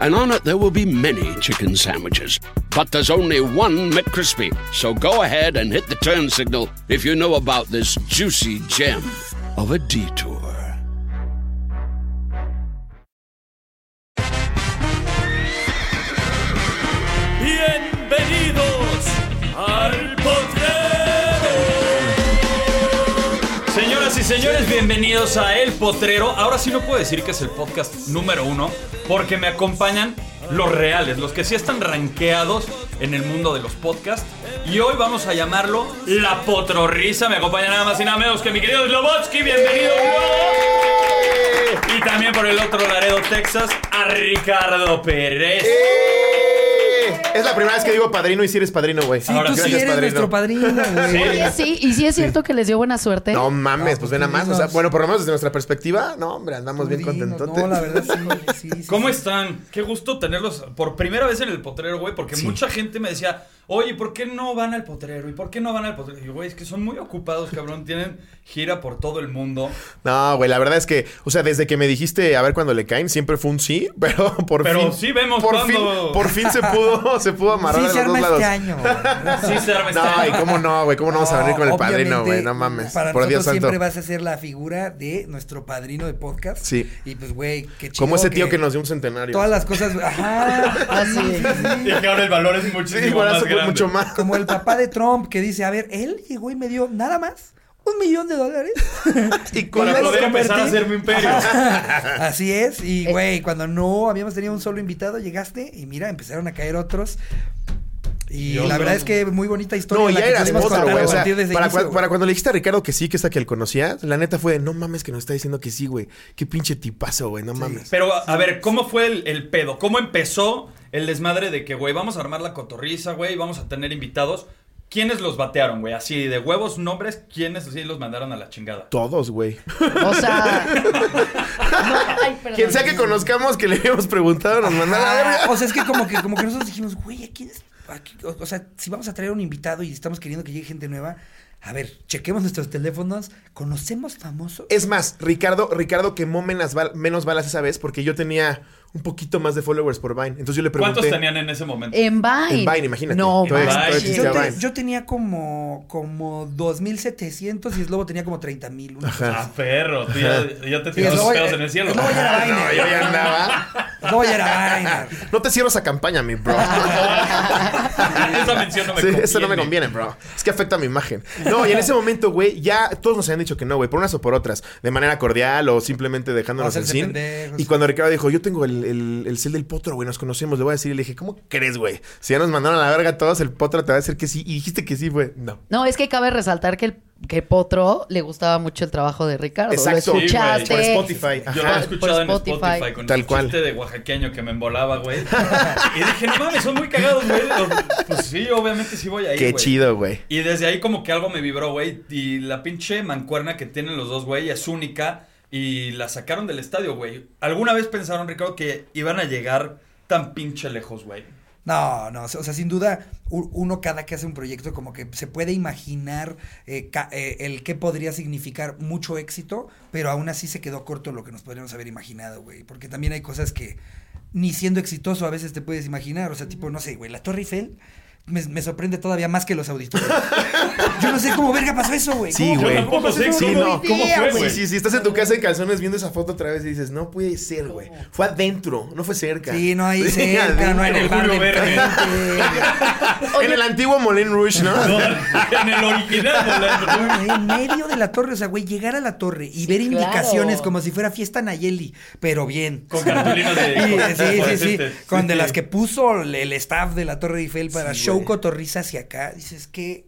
and on it there will be many chicken sandwiches. But there's only one McCrispy. So go ahead and hit the turn signal if you know about this juicy gem of a detour. Señores, bienvenidos a El Potrero. Ahora sí no puedo decir que es el podcast número uno, porque me acompañan los reales, los que sí están rankeados en el mundo de los podcasts. Y hoy vamos a llamarlo La Potrorrisa. Me acompaña nada más y nada menos que mi querido Slobotsky. Bienvenido. Y también por el otro Laredo, Texas, a Ricardo Pérez. Es la primera vez que digo padrino y si eres padrino, güey. Sí, Ahora tú sí eres padrino. nuestro padrino, güey. Oye, sí, y sí es cierto que les dio buena suerte. No mames, pues ven a más. O sea, bueno, por lo menos desde nuestra perspectiva, no, hombre, andamos bien Dinos, contentotes. No, la verdad sí, sí, sí, ¿Cómo sí. están? Qué gusto tenerlos por primera vez en el potrero, güey, porque mucha gente me decía, oye, ¿por qué no van al potrero? ¿Y por qué no van al potrero? Y yo, güey, es que son muy ocupados, cabrón, tienen gira por todo el mundo. No, güey, la verdad es que, o sea, desde que me dijiste a ver cuando le caen, siempre fue un sí, pero por Pero fin. sí vemos por cuándo. fin, por fin se pudo, se pudo amarrar Sí de los dos arma lados. este año. Sí, se arma este No, año. y cómo no, güey, cómo no vamos a venir con el padrino, güey, no mames. Para por Dios santo. siempre vas a ser la figura de nuestro padrino de podcast. Sí. Y pues, güey, qué chido. Como ese tío que nos dio un centenario. Todas las cosas. Ajá. Así. Y que ahora el valor es muchísimo Sí, igual más grande. mucho más. Como el papá de Trump que dice, a ver, él llegó y me dio nada más un millón de dólares. Y Para con poder empezar a hacer mi imperio. Así es. Eh. Y, güey, cuando no habíamos tenido un solo invitado, llegaste y mira, empezaron a caer otros. Y Dios, la verdad no. es que muy bonita historia. No, la ya que eras pudimos otro, contar güey. a O sea, partir de ese para, inicio, cuando le dijiste a Ricardo que sí, que esta que él conocía, la neta fue de no mames que nos está diciendo que sí, güey. Qué pinche tipazo, güey, no mames. Pero, a, a ver, ¿cómo fue el, el pedo? ¿Cómo empezó el desmadre de que, güey, vamos a armar la cotorriza, güey, vamos a tener invitados? ¿Quiénes los batearon, güey? Así, de huevos, nombres, ¿quiénes así los mandaron a la chingada? Todos, güey. O sea. no, ay, perdón. Quien sea que conozcamos que le habíamos preguntado nos manda a la verga. o sea, es que como que, como que nosotros dijimos, güey, ¿a quién es? Aquí- o, o sea, si vamos a traer un invitado y estamos queriendo que llegue gente nueva, a ver, chequemos nuestros teléfonos, ¿conocemos famosos? Es más, Ricardo, Ricardo quemó menos, bal- menos balas esa vez porque yo tenía un poquito más de followers por Vine. Entonces yo le pregunté. ¿Cuántos tenían en ese momento? En Vine. En Vine, imagínate. No, Todavía- Vine. todavía Yo existía Yo, te- Vine. yo tenía como, como 2.700 y Slobo tenía como 30.000. una cosa Ah, perro, tú ya, ya te tiras los lo- pedos eh, en el cielo. es lo- ya era Vine. no, yo ya andaba. Slobo ya era Vine. No te cierro esa campaña, mi bro. Esa mención no me Sí, conviene. eso no me conviene, bro. Es que afecta a mi imagen. No, y en ese momento, güey, ya todos nos habían dicho que no, güey, por unas o por otras, de manera cordial o simplemente dejándonos en sin. pendejos. Y cuando Ricardo dijo, yo tengo el, el, el cel del potro, güey, nos conocemos, le voy a decir, y le dije, ¿cómo crees, güey? Si ya nos mandaron a la verga todos, el potro te va a decir que sí. Y dijiste que sí, güey. No. No, es que cabe resaltar que el que Potro le gustaba mucho el trabajo de Ricardo. Exacto. Lo Sí, escuchaste. Por Spotify. Yo lo he escuchado en por Spotify, Spotify. con Tal el cual. chiste de oaxaqueño que me embolaba, güey. y dije, no mames, son muy cagados, güey. Pues sí, obviamente sí voy ahí, Qué güey. chido, güey. Y desde ahí como que algo me vibró, güey. Y la pinche mancuerna que tienen los dos, güey, es única. Y la sacaron del estadio, güey. ¿Alguna vez pensaron, Ricardo, que iban a llegar tan pinche lejos, güey? No, no, o sea, sin duda, uno cada que hace un proyecto como que se puede imaginar eh, eh, el qué podría significar mucho éxito, pero aún así se quedó corto lo que nos podríamos haber imaginado, güey, porque también hay cosas que ni siendo exitoso a veces te puedes imaginar, o sea, tipo, no sé, güey, la Torre Eiffel me, me sorprende todavía más que los auditorios. Yo no sé cómo verga pasó eso, güey. Sí, ¿Cómo- güey. Yo tampoco sé Sí, cómo, no. cómo fue, Sí, güey. sí, sí, estás en tu casa en calzones viendo esa foto otra vez y dices, no puede ser, güey. Fue adentro, no fue cerca. Sí, no hay Sí, cerca, no en el bar de. En el antiguo Moulin Rouge, ¿no? No, en el original, Rolando. Güey, en medio de la torre, o sea, güey, llegar a la torre y ver claro. indicaciones como si fuera fiesta Nayeli, pero bien. Con cartulinas de- Sí, sí, sí, sí. Con de Sí. las que puso el staff de la Torre Eiffel para Sí, show güey. cotorriza hacia acá. Dices que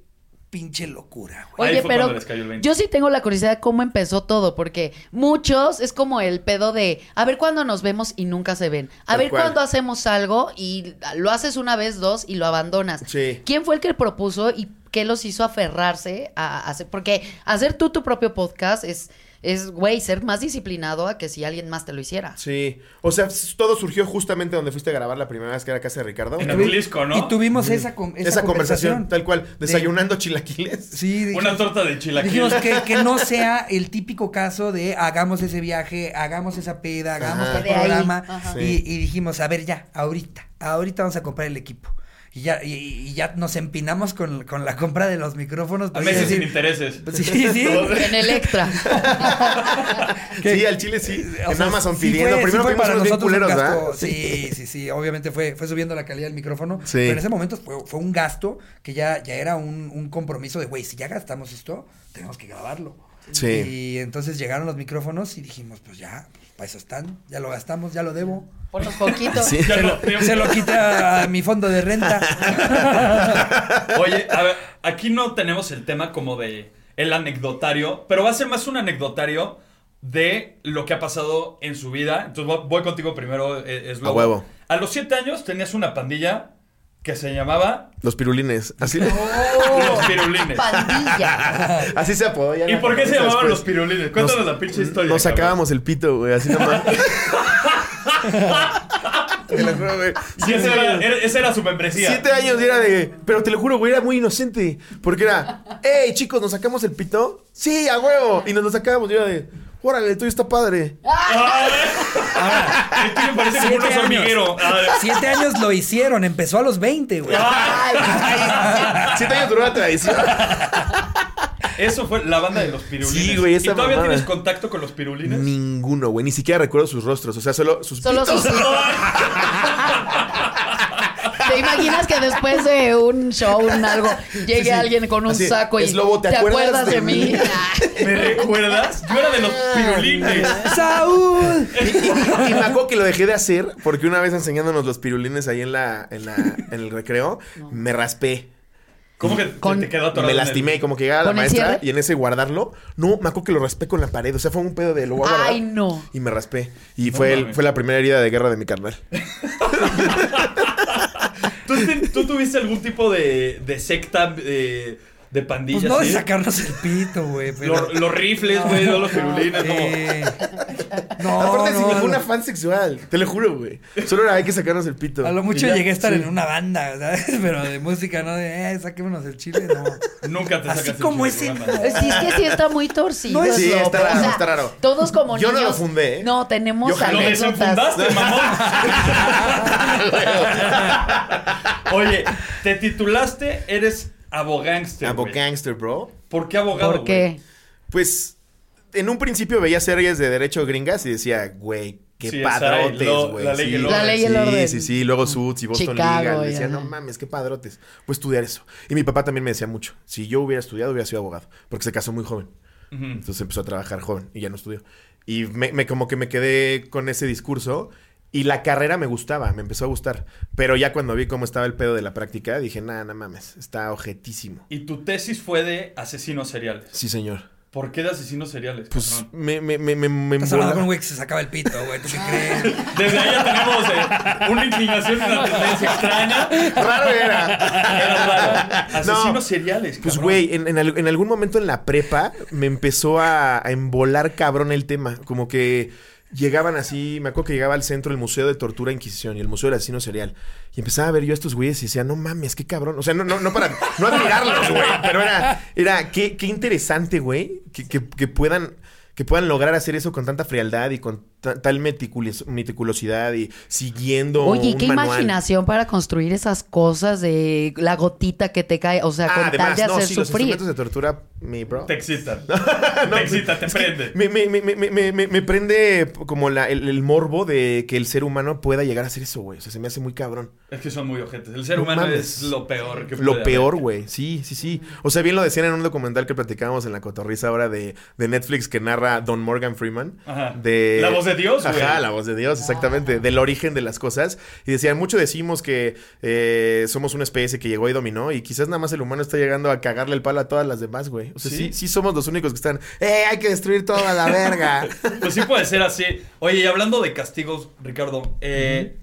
pinche locura, güey. Oye, pero cuando les cayó el 20. yo sí tengo la curiosidad de cómo empezó todo, porque muchos es como el pedo de a ver cuándo nos vemos y nunca se ven. A Tal ver cual. cuándo hacemos algo y lo haces una vez, dos y lo abandonas. Sí. ¿Quién fue el que propuso y qué los hizo aferrarse a hacer? Porque hacer tú tu propio podcast es, es güey, ser más disciplinado a que si alguien más te lo hiciera. Sí. O sea, todo surgió justamente donde fuiste a grabar la primera vez que era casa de Ricardo. En Atlisco, ¿no? Y tuvimos esa, con- esa, Esa, conversación, tal cual. Desayunando chilaquiles. Sí, dijimos- Una torta de chilaquiles. Dijimos que, que no sea el típico caso de hagamos ese viaje, hagamos esa peda, hagamos el programa. y dijimos, a ver ya, ahorita, ahorita vamos a comprar el equipo. Y ya, y, y ya nos empinamos con, con la compra de los micrófonos. A pues, meses sí, sin intereses. Sí, sí. En Electra. Sí, al chile sí. O en sea, Amazon sí pidiendo. fue- sí Primero fue fuimos para nosotros culeros. Sí, sí, sí. Obviamente fue, fue subiendo la calidad del micrófono. Sí. Pero en ese momento fue, fue un gasto que ya, ya era un, un compromiso de, güey, si ya gastamos esto, tenemos que grabarlo. Sí. Y entonces llegaron los micrófonos y dijimos, pues ya, pues, para eso están, ya lo gastamos, ya lo debo. Por los poquitos. Sí. Se lo, se lo quita a mi fondo de renta. Oye, a ver, aquí no tenemos el tema como de el anecdotario, pero va a ser más un anecdotario de lo que ha pasado en su vida. Entonces voy, voy contigo primero, eh, es A huevo. A los siete años tenías una pandilla que se llamaba Los pirulines. Así, Los Pirulines. Pandilla. así se apodó. ya ¿Y por qué se llamaban después. los Pirulines? Cuéntanos Nos- la pinche historia. Nos cabrón. sacábamos el pito, güey. Así nomás. Te lo juro, güey. Sí, esa era, era- esa era su membresía. Siete años y era de. Pero te lo juro, güey, era muy inocente. Porque era, hey, chicos, ¿nos sacamos el pito? Sí, a huevo. Y nos lo sacábamos y era de, órale, el tuyo está padre. Ah, el tuyo parece como un Siete oso años. hormiguero. Ah, Siete años lo hicieron, empezó a los 20, güey. Siete años duró la tradición. Eso fue la banda de los pirulines. Sí, güey, ¿Y esa todavía mamada. tienes contacto con los pirulines? Ninguno, güey. Ni siquiera recuerdo sus rostros. O sea, solo sus Solo pitos. sus- ¿Te imaginas que después de un show, un algo, llegue Sí, sí. alguien con un Así, saco y es lobo, ¿te acuerdas de, de mí? ¿Me recuerdas? Yo era de los pirulines. ¡Saúl! Y, y- y me acuerdo que lo dejé de hacer porque una vez enseñándonos los pirulines ahí en la, en la, en el recreo, me raspé. ¿Cómo que te- Con- te quedó atorado? Me el- lastimé y como que llegaba la ¿Con el maestra y en ese guardarlo, no, me acuerdo que lo raspé con la pared. O sea, fue un pedo de lo. Ay, no. Y me raspé. Y No fue, el- fue la primera herida de guerra de mi carnal. ¿Tú, te- tú tuviste algún tipo de, de secta de, de pandilla? Pues no de así? sacarnos el pito, güey. Pero... Los, los rifles, güey, no los pirulines. como- Eh, No, Aparte, sí, no, fue no. una fan sexual. Te lo juro, güey. Solo era hay que sacarnos el pito. A lo mucho ya, llegué a estar sí. en una banda, ¿sabes? Pero de música, ¿no? De, eh, saquémonos el chile, no. Nunca te Así sacas el como chile, ese, programa. Sí, es que sí está muy torcido. No es- Sí, está raro, está raro. Todos como Yo no niños. lo fundé, ¿eh? No, tenemos Yo. Lo desenfundaste, mamón. Oye, te titulaste, eres abogánster. Abo güey. gangster, bro. ¿Por qué abogado? ¿Por qué? Pues, en un principio veía series de derecho gringas y decía, güey, qué Sí, padrotes, güey. la ley y sí, el orden. La ley y el sí, orden. Sí, sí, luego Suits y Boston Chicago, Legal. y Decía, ajá. no mames, qué padrotes. Voy a estudiar eso. Y mi papá también me decía mucho, si yo hubiera estudiado, hubiera sido abogado. Porque se casó muy joven. Entonces empezó a trabajar joven y ya no estudió. Y me, me- como que me quedé con ese discurso y la carrera me gustaba, me empezó a gustar. Pero ya cuando vi cómo estaba el pedo de la práctica, dije, nada, no mames, está ojetísimo. Y tu tesis fue de asesinos seriales. Sí, señor. ¿Por qué de asesinos seriales? Pues cabrón? me, me, me, me, me Estás hablando con un güey que se sacaba el pito, güey. ¿Tú qué crees? Desde ahí ya tenemos eh, una inclinación y una tendencia extraña. Raro era. Era raro. Asesinos No, seriales, Pues, güey, en, en en algún momento en la prepa me empezó a, a embolar cabrón el tema. Como que llegaban así, me acuerdo que llegaba al centro el Museo de Tortura e Inquisición y el Museo del Asesino Serial. Y empezaba a ver yo a estos güeyes y decía, no mames, qué cabrón. O sea, no, no, no para no admirarlos, güey. Pero era, era qué, qué interesante, güey, que, que- que puedan. Que puedan lograr hacer eso con tanta frialdad y con ta- tal meticulos- meticulosidad y siguiendo. Oye, ¿y un qué manual. imaginación para construir esas cosas de la gotita que te cae? O sea, con Ah, tal además, de no, hacer sí, los sufrir. instrumentos de tortura, mi bro. Te excita. te excita, te Es que prende. Me, me, me, me, me, me- me prende como la, el, el morbo de que el ser humano pueda llegar a hacer eso, güey. O sea, se me hace muy cabrón. Es que son muy ojetes. El ser No humano mames. es lo peor que Lo puede peor, haber. güey. Sí, sí, sí. O sea, bien lo decían en un documental que platicábamos en la cotorriza ahora de, de Netflix que narra Don Morgan Freeman. Ajá. De... La voz de Dios, güey. Ajá, la voz de Dios, exactamente. Del origen de las cosas. Y decían, mucho decimos que eh, somos una especie que llegó y dominó. Y quizás nada más el humano está llegando a cagarle el palo a todas las demás, güey. O sea, sí, Sí. sí, somos los únicos que están, ¡eh, hay que destruir toda la verga! Pues sí puede ser así. Oye, y hablando de castigos, Ricardo, eh,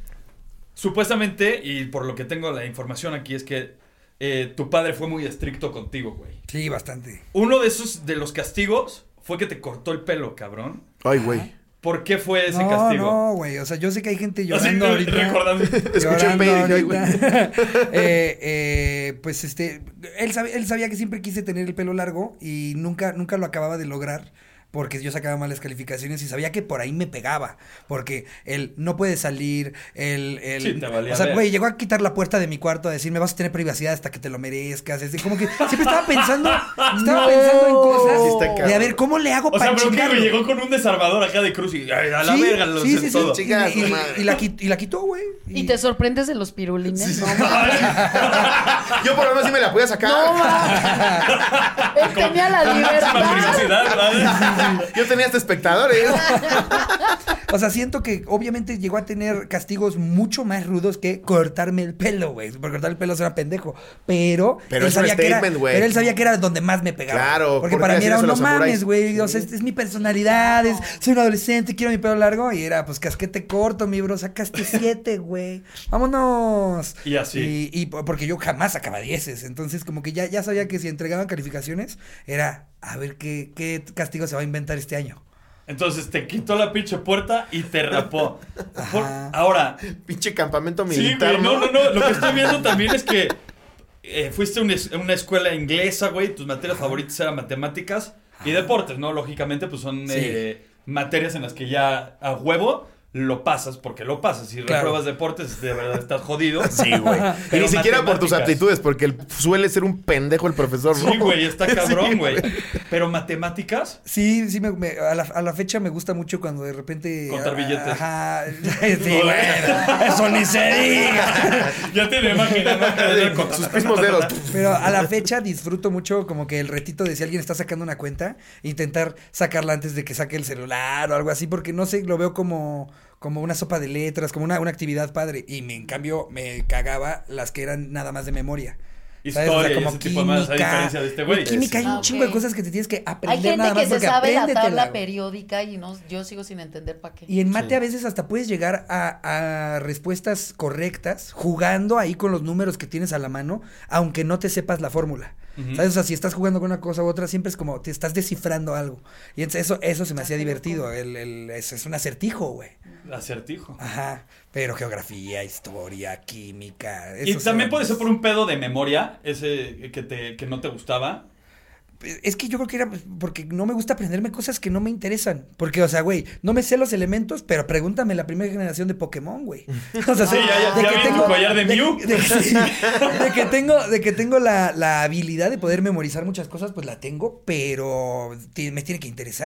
supuestamente, y por lo que tengo la información aquí, es que eh, tu padre fue muy estricto contigo, güey. Sí, bastante. Uno de esos, de los castigos, fue que te cortó el pelo, cabrón. Ay, güey. ¿Por qué fue ese no, castigo? no, güey. O sea, yo sé que hay gente Así, llorando ahorita. recordando. Escuché. Eh, eh, pues este, él, sabe- él sabía que siempre quise tener el pelo largo y nunca, nunca lo acababa de lograr. Porque yo sacaba malas calificaciones y sabía que por ahí me pegaba. Porque él no puede salir, él... él Sí, te valía o sea, güey, llegó a quitar la puerta de mi cuarto a decirme vas a tener privacidad hasta que te lo merezcas. Es como que siempre estaba pensando, estaba pensando en cosas Sí de a ver cómo le hago O sea, para pero que chingarlo. me llegó con un desarmador acá de cruz y a la Sí, verga lo sí, sí, sí. todo. Y- la, quit- y la quitó, güey. ¿Y te sorprendes de los pirulines? No, Yo por lo menos sí me la podía sacar. no. Él tenía la libertad. privacidad, ¿verdad? Yo tenía hasta espectadores. O sea, siento que obviamente llegó a tener castigos mucho más rudos que cortarme el pelo, güey. Por cortar el pelo era pendejo. Pero, Pero él sabía que era, pero él sabía que era donde más me pegaba. Claro, Porque ¿por para mí era un no mames, güey. O sea, es, es mi personalidad, es- soy un adolescente, quiero mi pelo largo. Y era, pues, casquete corto, mi bro. Sacaste siete, güey. Vámonos. Y así. Y, y po- porque yo jamás sacaba dieces. Entonces, como que ya, ya sabía que si entregaban calificaciones, era a ver qué, qué castigo se va a inventar este año. Entonces te quitó la pinche puerta y te rapó. Por- ahora, Pinche campamento sí, militar, güey, no, no, no. Lo que estoy viendo también es que eh, fuiste a una, es- a una escuela inglesa, güey. Tus materias favoritas eran matemáticas y deportes, ¿no? Lógicamente, pues son Sí. eh, materias en las que ya a huevo lo pasas porque lo pasas. Si Claro. repruebas deportes, de verdad estás jodido. Sí, güey. Y Pero ni siquiera por tus aptitudes, porque el- suele ser un pendejo el profesor. Sí, güey, está cabrón, Sí, güey. Pero matemáticas, Sí, sí, me, me- a, la, a la fecha me gusta mucho cuando de repente... Contar ah, billetes. Ajá. Sí, güey. Eso ni se diga. ya te lo imaginas. Con sus mismos dedos. Pero a la fecha disfruto mucho como que el retito de si alguien está sacando una cuenta, intentar sacarla antes de que saque el celular o algo así, porque no sé, lo veo como, como una sopa de letras, como una, una actividad padre. Y me, en cambio me cagaba las que eran nada más de memoria. Historia y ese tipo de más, a diferencia de este güey. Química, hay un Ah, chingo de cosas que te tienes que Hay aprender gente nada más que se porque sabe la tabla periódica y no, yo sigo sin entender para qué. Y en mate a veces hasta puedes llegar a, a respuestas correctas jugando ahí con los números que tienes a la mano, aunque no te sepas la fórmula. ¿Sabes? O sea, si estás jugando con una cosa u otra, siempre es como te estás descifrando algo. Y entonces eso, eso se me hacía divertido. El, el- es, es un acertijo, güey. Acertijo. Ajá. Pero geografía, historia, química. Y también puede ser por un pedo de memoria, ese que, te, que no te gustaba. Es que yo creo que era pues, porque no me gusta aprenderme cosas que no me interesan. Porque, o sea, güey, no me sé los elementos, pero pregúntame la primera generación de Pokémon, güey. O sea, Sí, ya- ya- ya vi tu collar de Mew. De, de que tengo, de que tengo la, la habilidad de poder memorizar muchas cosas, pues la tengo, pero me tiene que interesar.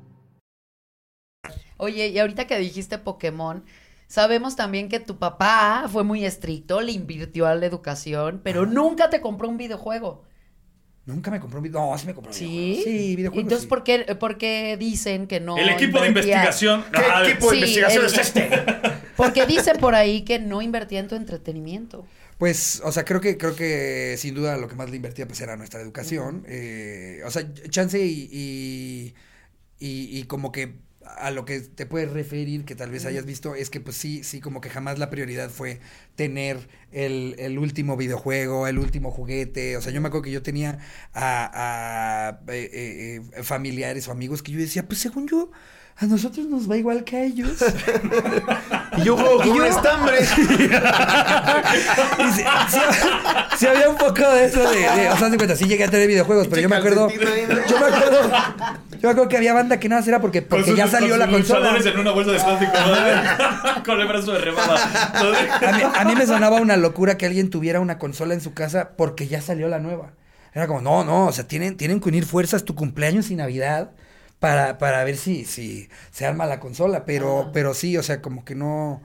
Oye, y ahorita que dijiste Pokémon, sabemos también que tu papá fue muy estricto, le invirtió a la educación, pero nunca te compró un videojuego. Nunca me compró un video. No, sí me compró un ¿Sí? videojuego. Sí, videojuegos. Entonces, sí. ¿por qué, por qué dicen que no? el equipo de investigación. ¿Qué Ajá, equipo de Sí, investigación el- es este? Porque dice por ahí que no invertía en tu entretenimiento. Pues, o sea, creo que, creo que sin duda lo que más le invertía pues era nuestra educación. Eh, o sea, chance y, y, y- y como que a lo que te puedes referir, que tal vez hayas visto, es que pues sí, sí, como que jamás la prioridad fue tener el, el último videojuego, el último juguete. O sea, yo me acuerdo que yo tenía a, a, eh, eh, eh, familiares o amigos que yo decía, pues según yo, a nosotros nos va igual que a ellos. Y yo juego con un estambre. Y sí, había un poco de eso de, de- o sea, de cuenta, sí llegué a tener videojuegos, pero yo me acuerdo, yo me acuerdo, yo me acuerdo que había banda que nada más era porque, porque ya salió la consola. en una bolsa de plástico, ¿no? Con el brazo de remada. A mí, a mí me sonaba una locura que alguien tuviera una consola en su casa porque ya salió la nueva. Era como, no, no, o sea, tienen, tienen que unir fuerzas tu cumpleaños y Navidad para, para ver si, si se arma la consola. Pero, pero sí, o sea, como que no.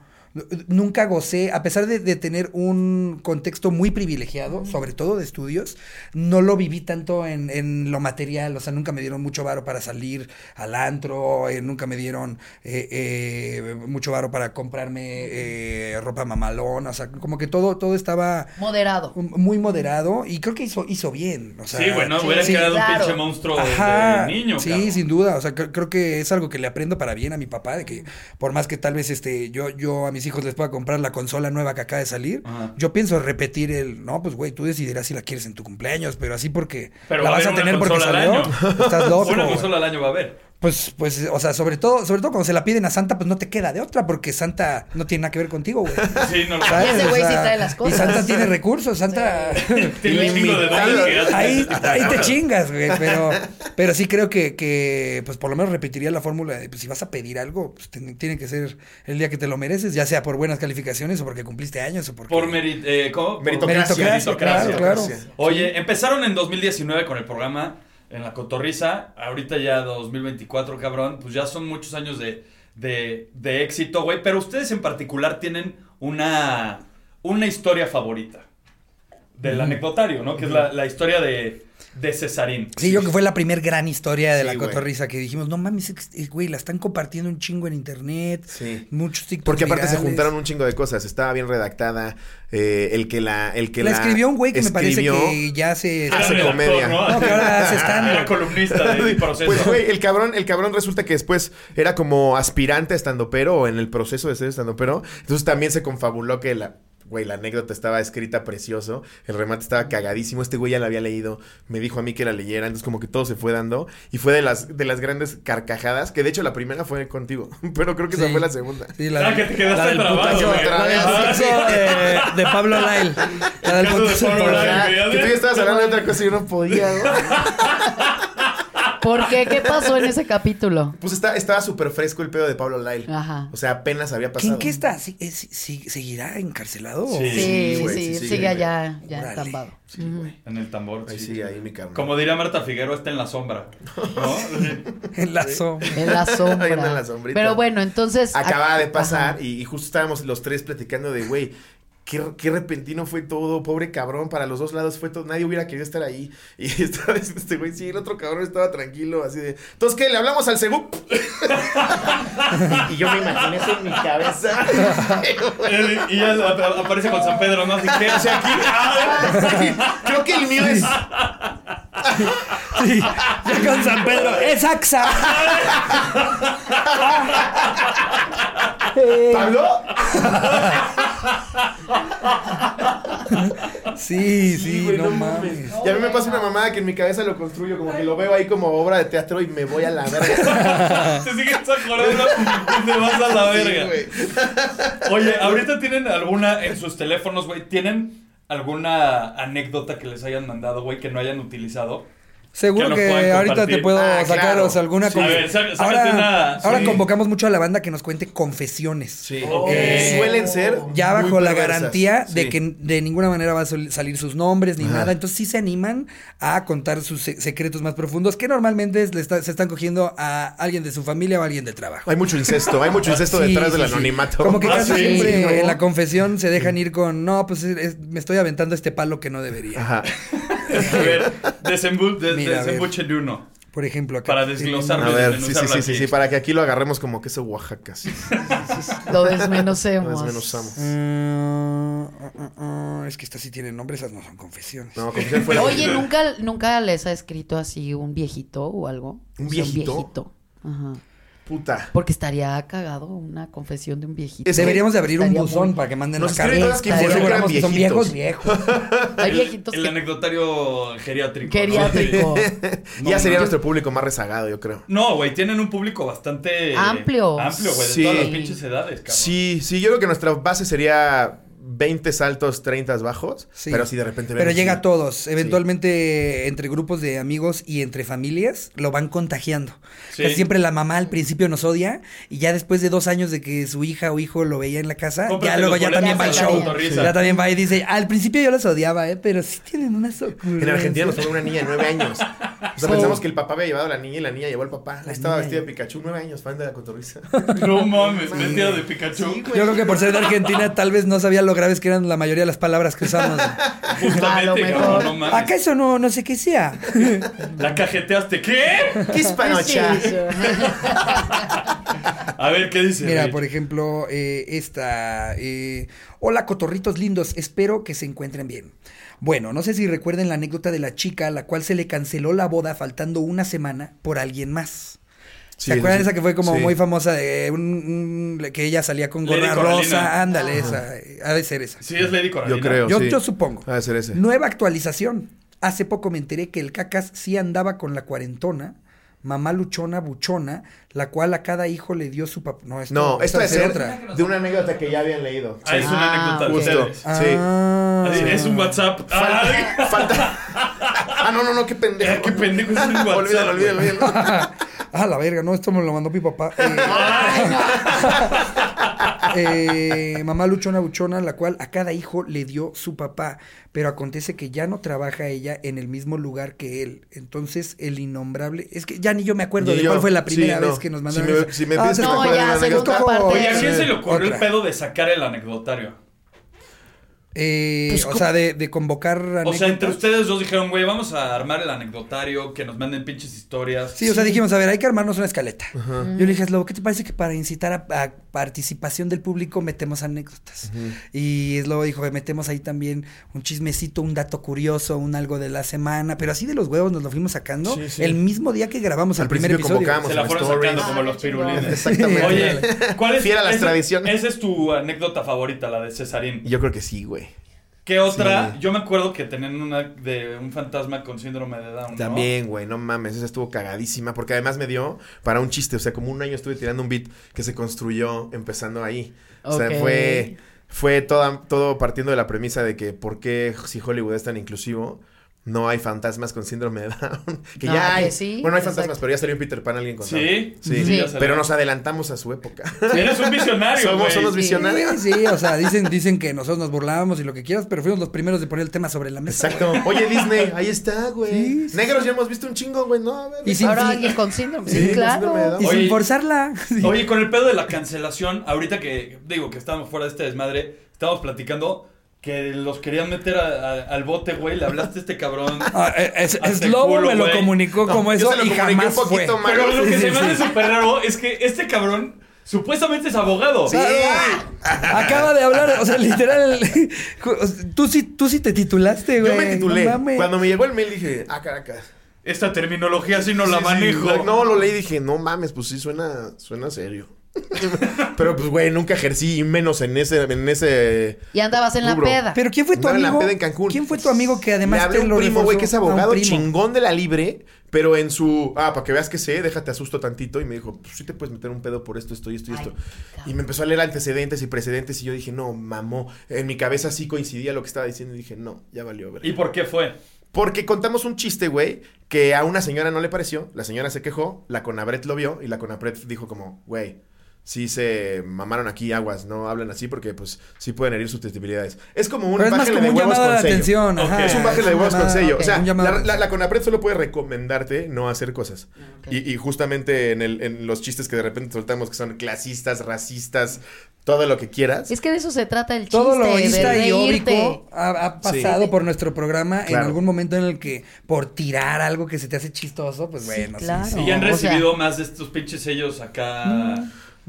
Nunca gocé, a pesar de, de tener un contexto muy privilegiado, sobre todo de estudios, no lo viví tanto en, en lo material, o sea, nunca me dieron mucho varo para salir al antro, eh, nunca me dieron eh, eh, mucho varo para comprarme eh, ropa mamalona, o sea, como que todo, todo estaba Moderado. muy moderado y creo que hizo, hizo bien. O sea, Sí, bueno, hubiera Sí, quedado claro. un pinche monstruo Ajá, de niño, sí, cabrón. sin duda. O sea, cre- creo que es algo que le aprendo para bien a mi papá, de que por más que tal vez este yo, yo a mis hijos les pueda comprar la consola nueva que acaba de salir, Ajá. yo pienso repetir el, no, pues güey, tú decidirás si la quieres en tu cumpleaños, pero así porque Pero la va vas a tener porque salió. año. Estás loco. Una consola al año va a haber. Pues, pues, o sea, sobre todo, sobre todo cuando se la piden a Santa, pues no te queda de otra, porque Santa no tiene nada que ver contigo, güey. Sí, no lo ¿Sabes? Ese güey O sí trae las cosas. Y Santa tiene recursos, Santa. Tiene hace. Ahí, ahí te chingas, güey. Pero, pero sí creo que, que, pues por lo menos repetiría la fórmula de, pues si vas a pedir algo, pues ten- tiene que ser el día que te lo mereces, ya sea por buenas calificaciones o porque cumpliste años o porque... Por merit, eh, ¿cómo? Meritocracia. Meritocracia, claro, claro. Oye, empezaron en 2019 con el programa en la cotorriza. Ahorita ya 2024, cabrón. Pues ya son muchos años de, de, de éxito, güey. Pero ustedes en particular tienen una, una historia favorita del anecdotario, ¿no? Que es la, la historia de, de Cesarín. Sí, yo que fue la primer gran historia de Sí, la güey. cotorriza que dijimos, no mames, es- es- güey, la están compartiendo un chingo en internet. Sí. Muchos TikToks Porque aparte se juntaron un chingo de cosas. Estaba bien redactada. eh, el que la. El que la la, escribió un güey que me parece que ya se... Hace el comedia. ¿no? No, que ahora hace stand-up. Era columnista del proceso. Pues, güey, el cabrón, el cabrón resulta que después era como aspirante a estandopero o en el proceso de ser estandopero. Entonces también se confabuló que la. Güey, la anécdota estaba escrita precioso. El remate estaba cagadísimo. Este güey ya la había leído. Me dijo a mí que la leyera. Entonces, como que todo se fue dando. Y fue de las, de las grandes carcajadas. Que de hecho la primera fue contigo. Pero creo que esa fue la segunda. Sí, Ah, que te quedaste la putazo, güey. la del Ah, putazo de, de Pablo Lyle. La del Caso de putazo Pablo Lyle. Que tú ya estabas hablando de otra cosa y yo no podía, ¿no? ¿Por qué? ¿Qué pasó en ese capítulo? Pues está- estaba súper fresco el pedo de Pablo Lyle. Ajá. O sea, apenas había pasado. ¿Quién qué está? ¿Sí- eh, sí- sí- ¿Seguirá encarcelado? Sí. Sí, sí, güey, sí, sigue, sigue, güey. allá, ya Órale. estampado. Ujú. En el tambor. Ahí sí. sí, ahí mi carnal. Como diría Marta Figueroa, está en la sombra. ¿No? En la sombra. En la sombra. Ahí anda en la sombrita. Pero bueno, entonces. Acababa de pasar y justo estábamos los tres platicando de, güey, qué, qué repentino fue todo, pobre cabrón, para los dos lados fue todo, nadie hubiera querido estar ahí. Y estaba diciendo este güey, sí, el otro cabrón estaba tranquilo, así de, entonces, ¿qué? ¿Le hablamos al Segup? y yo me imaginé eso en mi cabeza. Y ya ap- aparece con San Pedro, ¿no? Así que, o sea, aquí. ah, Creo que el mío es... Sí, ya con San Pedro. ¡Es AXA! ¿Pablo? Sí, sí, güey, no, mames. Y a mí me pasa una mamada que en mi cabeza lo construyo, como que lo veo ahí como obra de teatro y me voy a la verga. Se sigues acordando y te vas a la verga. Oye, ahorita tienen alguna en sus teléfonos, güey. ¿Tienen alguna anécdota que les hayan mandado, güey, que no hayan utilizado? Seguro Que ahorita te puedo Ah, sacaros claro. alguna Sí. A ver, ahora, una- ahora sí. convocamos mucho a la banda que nos cuente confesiones. Sí. Eh, Suelen ser Ya muy bajo la garantía de que de ninguna manera va a salir sus nombres ni Ajá. nada. Entonces sí se animan a contar sus se- secretos más profundos que normalmente es- le está- se están cogiendo a alguien de su familia o a alguien del trabajo. Hay mucho incesto, hay mucho incesto Sí, detrás sí, del sí. anonimato. Como que Ah, casi sí, siempre ¿no? en la confesión se dejan ir con, no, pues es- es- me estoy aventando este palo que no debería. Ajá. A ver, desembu de, Mira, uno. Por ejemplo, acá. Para desglosarlo. A ver, sí, sí, desmenuzarlo sí, sí, aquí. sí, para que aquí lo agarremos como queso Oaxaca. Sí. Lo Lo desmenocemos. desmenuzamos. Mm, es que estas sí tienen nombre, esas no son confesiones. No, confesión fue la Oye. ¿nunca, ¿nunca les ha escrito así un viejito o algo? ¿Un O sea, viejito? viejito. Ajá. Puta. Porque estaría cagado una confesión de un viejito. Es que Deberíamos de abrir un buzón muy- para que manden Nos la carta. que son viejos, viejos. Hay viejitos El que- anecdotario geriátrico. Geriátrico. No, ya sería no. nuestro público más rezagado, yo creo. No, güey, tienen un público bastante Amplio. Amplio, güey, de Sí. todas las pinches edades, cabrón. Sí, sí, yo creo que nuestra base sería 20 saltos, 30 bajos. Sí. Pero si de repente Pero llega a todos. Eventualmente, entre grupos de amigos y entre familias, lo van contagiando. Sí. Casi siempre la mamá al principio nos odia y ya después de dos años de que su hija o hijo lo veía en la casa, Cómprate ya luego ya también va al show. Ya también va y dice, al principio yo los odiaba, ¿eh? pero sí tienen unas ocurrencias. En Argentina nos tomó una niña de 9 años. O sea, pensamos que el papá había llevado a la niña y la niña llevó al papá. La Estaba niña vestida de Pikachu, 9 años, fan de la cotorriza. No mames, vestida de Pikachu. Yo creo que por ser de Argentina tal vez no sabía lo graves que eran la mayoría de las palabras que usamos. Justamente, A lo cabrón, mejor. no mames. Eso no, no sé qué sea. La cajeteaste, ¿qué? ¿Qué es panocha? Sí, sí. A ver, ¿qué dice? Mira, por ejemplo, eh, esta. eh, Hola, cotorritos lindos. Espero que se encuentren bien. Bueno, no sé si recuerden la anécdota de la chica a la cual se le canceló la boda faltando una semana por alguien más. Sí, ¿Se acuerdan sí. esa que fue como Sí. muy famosa de un, un- que ella salía con Lady gorra Coralina. rosa? Ándale, esa. Ha de ser esa. Sí, es Lady Coralina. Yo creo. Yo, sí. yo supongo. Ha de ser ese. Nueva actualización. Hace poco me enteré que el cacas sí andaba con la cuarentona, mamá luchona buchona, la cual a cada hijo le dio su papá. No, esto, No, esto es ser otra. de una anécdota que ya habían leído. Ah, es una Ah, anécdota justo. Sí. Ah, Es un WhatsApp. Ah, Falta. Ah, no, no, no, qué pendejo. qué pendejo es un WhatsApp. Olvídalo, olvídalo, olvídalo. Ah, la verga, no, esto me lo mandó mi papá. Eh, eh, mamá luchona buchona, la cual a cada hijo le dio su papá, pero acontece que ya no trabaja ella en el mismo lugar que él. Entonces, el innombrable, es que ya ni yo me acuerdo Ni de yo. cuál fue la primera Sí, no. vez que nos Si mandaron me- eso. si me Ah, me No, me ya, segunda parte. Oye, ¿a quién se le ocurrió el pedo de sacar el anecdotario? Eh, Pues, o sea, de, de convocar O sea, entre anécdotas. ustedes dos dijeron, güey, vamos a armar el anecdotario, que nos manden pinches historias. Sí, o sea, dijimos, a ver, hay que armarnos una escaleta. Yo le dije, Slobo, ¿qué te parece que para incitar a, a participación del público metemos anécdotas? Y Slobo dijo, metemos ahí también un chismecito, un dato curioso, un algo de la semana, pero así de los huevos nos lo fuimos sacando Sí, sí. el mismo día que grabamos Al el primer episodio. convocamos. Se la fueron stories. sacando como los pirulines. Exactamente. Oye, ¿cuál es? Fiel a las tradiciones. Esa es tu anécdota favorita, la de Cesarín. Yo creo que sí, güey. ¿Qué otra? Sí. Yo me acuerdo que tenían una de un fantasma con síndrome de Down, ¿no? También, güey, no mames, esa estuvo cagadísima, porque además me dio para un chiste, o sea, como un año estuve tirando un beat que se construyó empezando ahí. O sea, fue, fue toda, todo partiendo de la premisa de que por qué si Hollywood es tan inclusivo, no hay fantasmas con síndrome de Down. que No, ya hay. que sí, bueno, no hay exacto. fantasmas, pero ya salió en Peter Pan alguien con ¿Sí? Down. Sí, Sí, salió. pero nos adelantamos a su época. Eres un visionario, Somos güey. unos visionarios. Sí, sí, o sea, dicen, dicen que nosotros nos burlábamos y lo que quieras, pero fuimos los primeros de poner el tema sobre la mesa. Exacto. Oye, Disney, ahí está, güey. Sí, sí, Negros ya hemos visto un chingo, güey, no, a ver. Y sin, Ahora alguien con síndrome. Sí, Sí, síndrome claro. Y sin forzarla. Sí. Oye, con el pedo de la cancelación, ahorita que digo que estábamos fuera de este desmadre, estábamos platicando que los querían meter a- a- al bote, güey. Le hablaste a este cabrón. Ah, eh, es, Lobo culo, me lo güey. comunicó No, como eso y jamás un fue. Pero lo que Sí, se sí, me hace sí. súper raro es que este cabrón supuestamente es abogado. Sí. Acaba de hablar, o sea, literal. tú sí, tú sí te titulaste, güey. Yo me titulé. No mames. Cuando me llegó el mail dije, ah, Caracas. Esta terminología sí no la Sí, sí, manejo. No, lo leí y dije, no mames, pues sí suena, suena serio. Pero pues, güey, nunca ejercí, menos en ese, en ese. Y andabas en la peda. Pero ¿quién fue tu Andaba en la amigo? peda en Cancún. ¿Quién fue tu amigo que además Le hablé te un lo primo, güey, que es abogado chingón de la libre, pero en su. Ah, para que veas que sé, déjate asusto tantito. Y me dijo, pues sí te puedes meter un pedo por esto, esto y esto y esto. Y me empezó a leer antecedentes y precedentes. Y yo dije, no, mamó. En mi cabeza sí coincidía lo que estaba diciendo. Y dije, no, ya valió, ver. ¿Y por qué fue? Porque contamos un chiste, güey, que a una señora no le pareció, la señora se quejó, la Conabret lo vio y la Conabret dijo como, güey, sí se mamaron aquí aguas, no hablan así porque pues sí pueden herir susceptibilidades. Es como un bájale de un huevos con sello. Es un bájale de huevos con sello. o sea, la, la Conapred solo puede recomendarte no hacer cosas. Ok. Y, y justamente en, el, en los chistes que de repente soltamos que son clasistas, racistas, todo lo que quieras. Es que de eso se trata el chiste. Todo lo de ista y óbico ha, ha pasado Sí. por nuestro programa en algún momento en el que por tirar algo que se te hace chistoso, pues Sí, bueno, sí, claro. sí. ¿Y ya han o sea- recibido más de estos pinches sellos acá?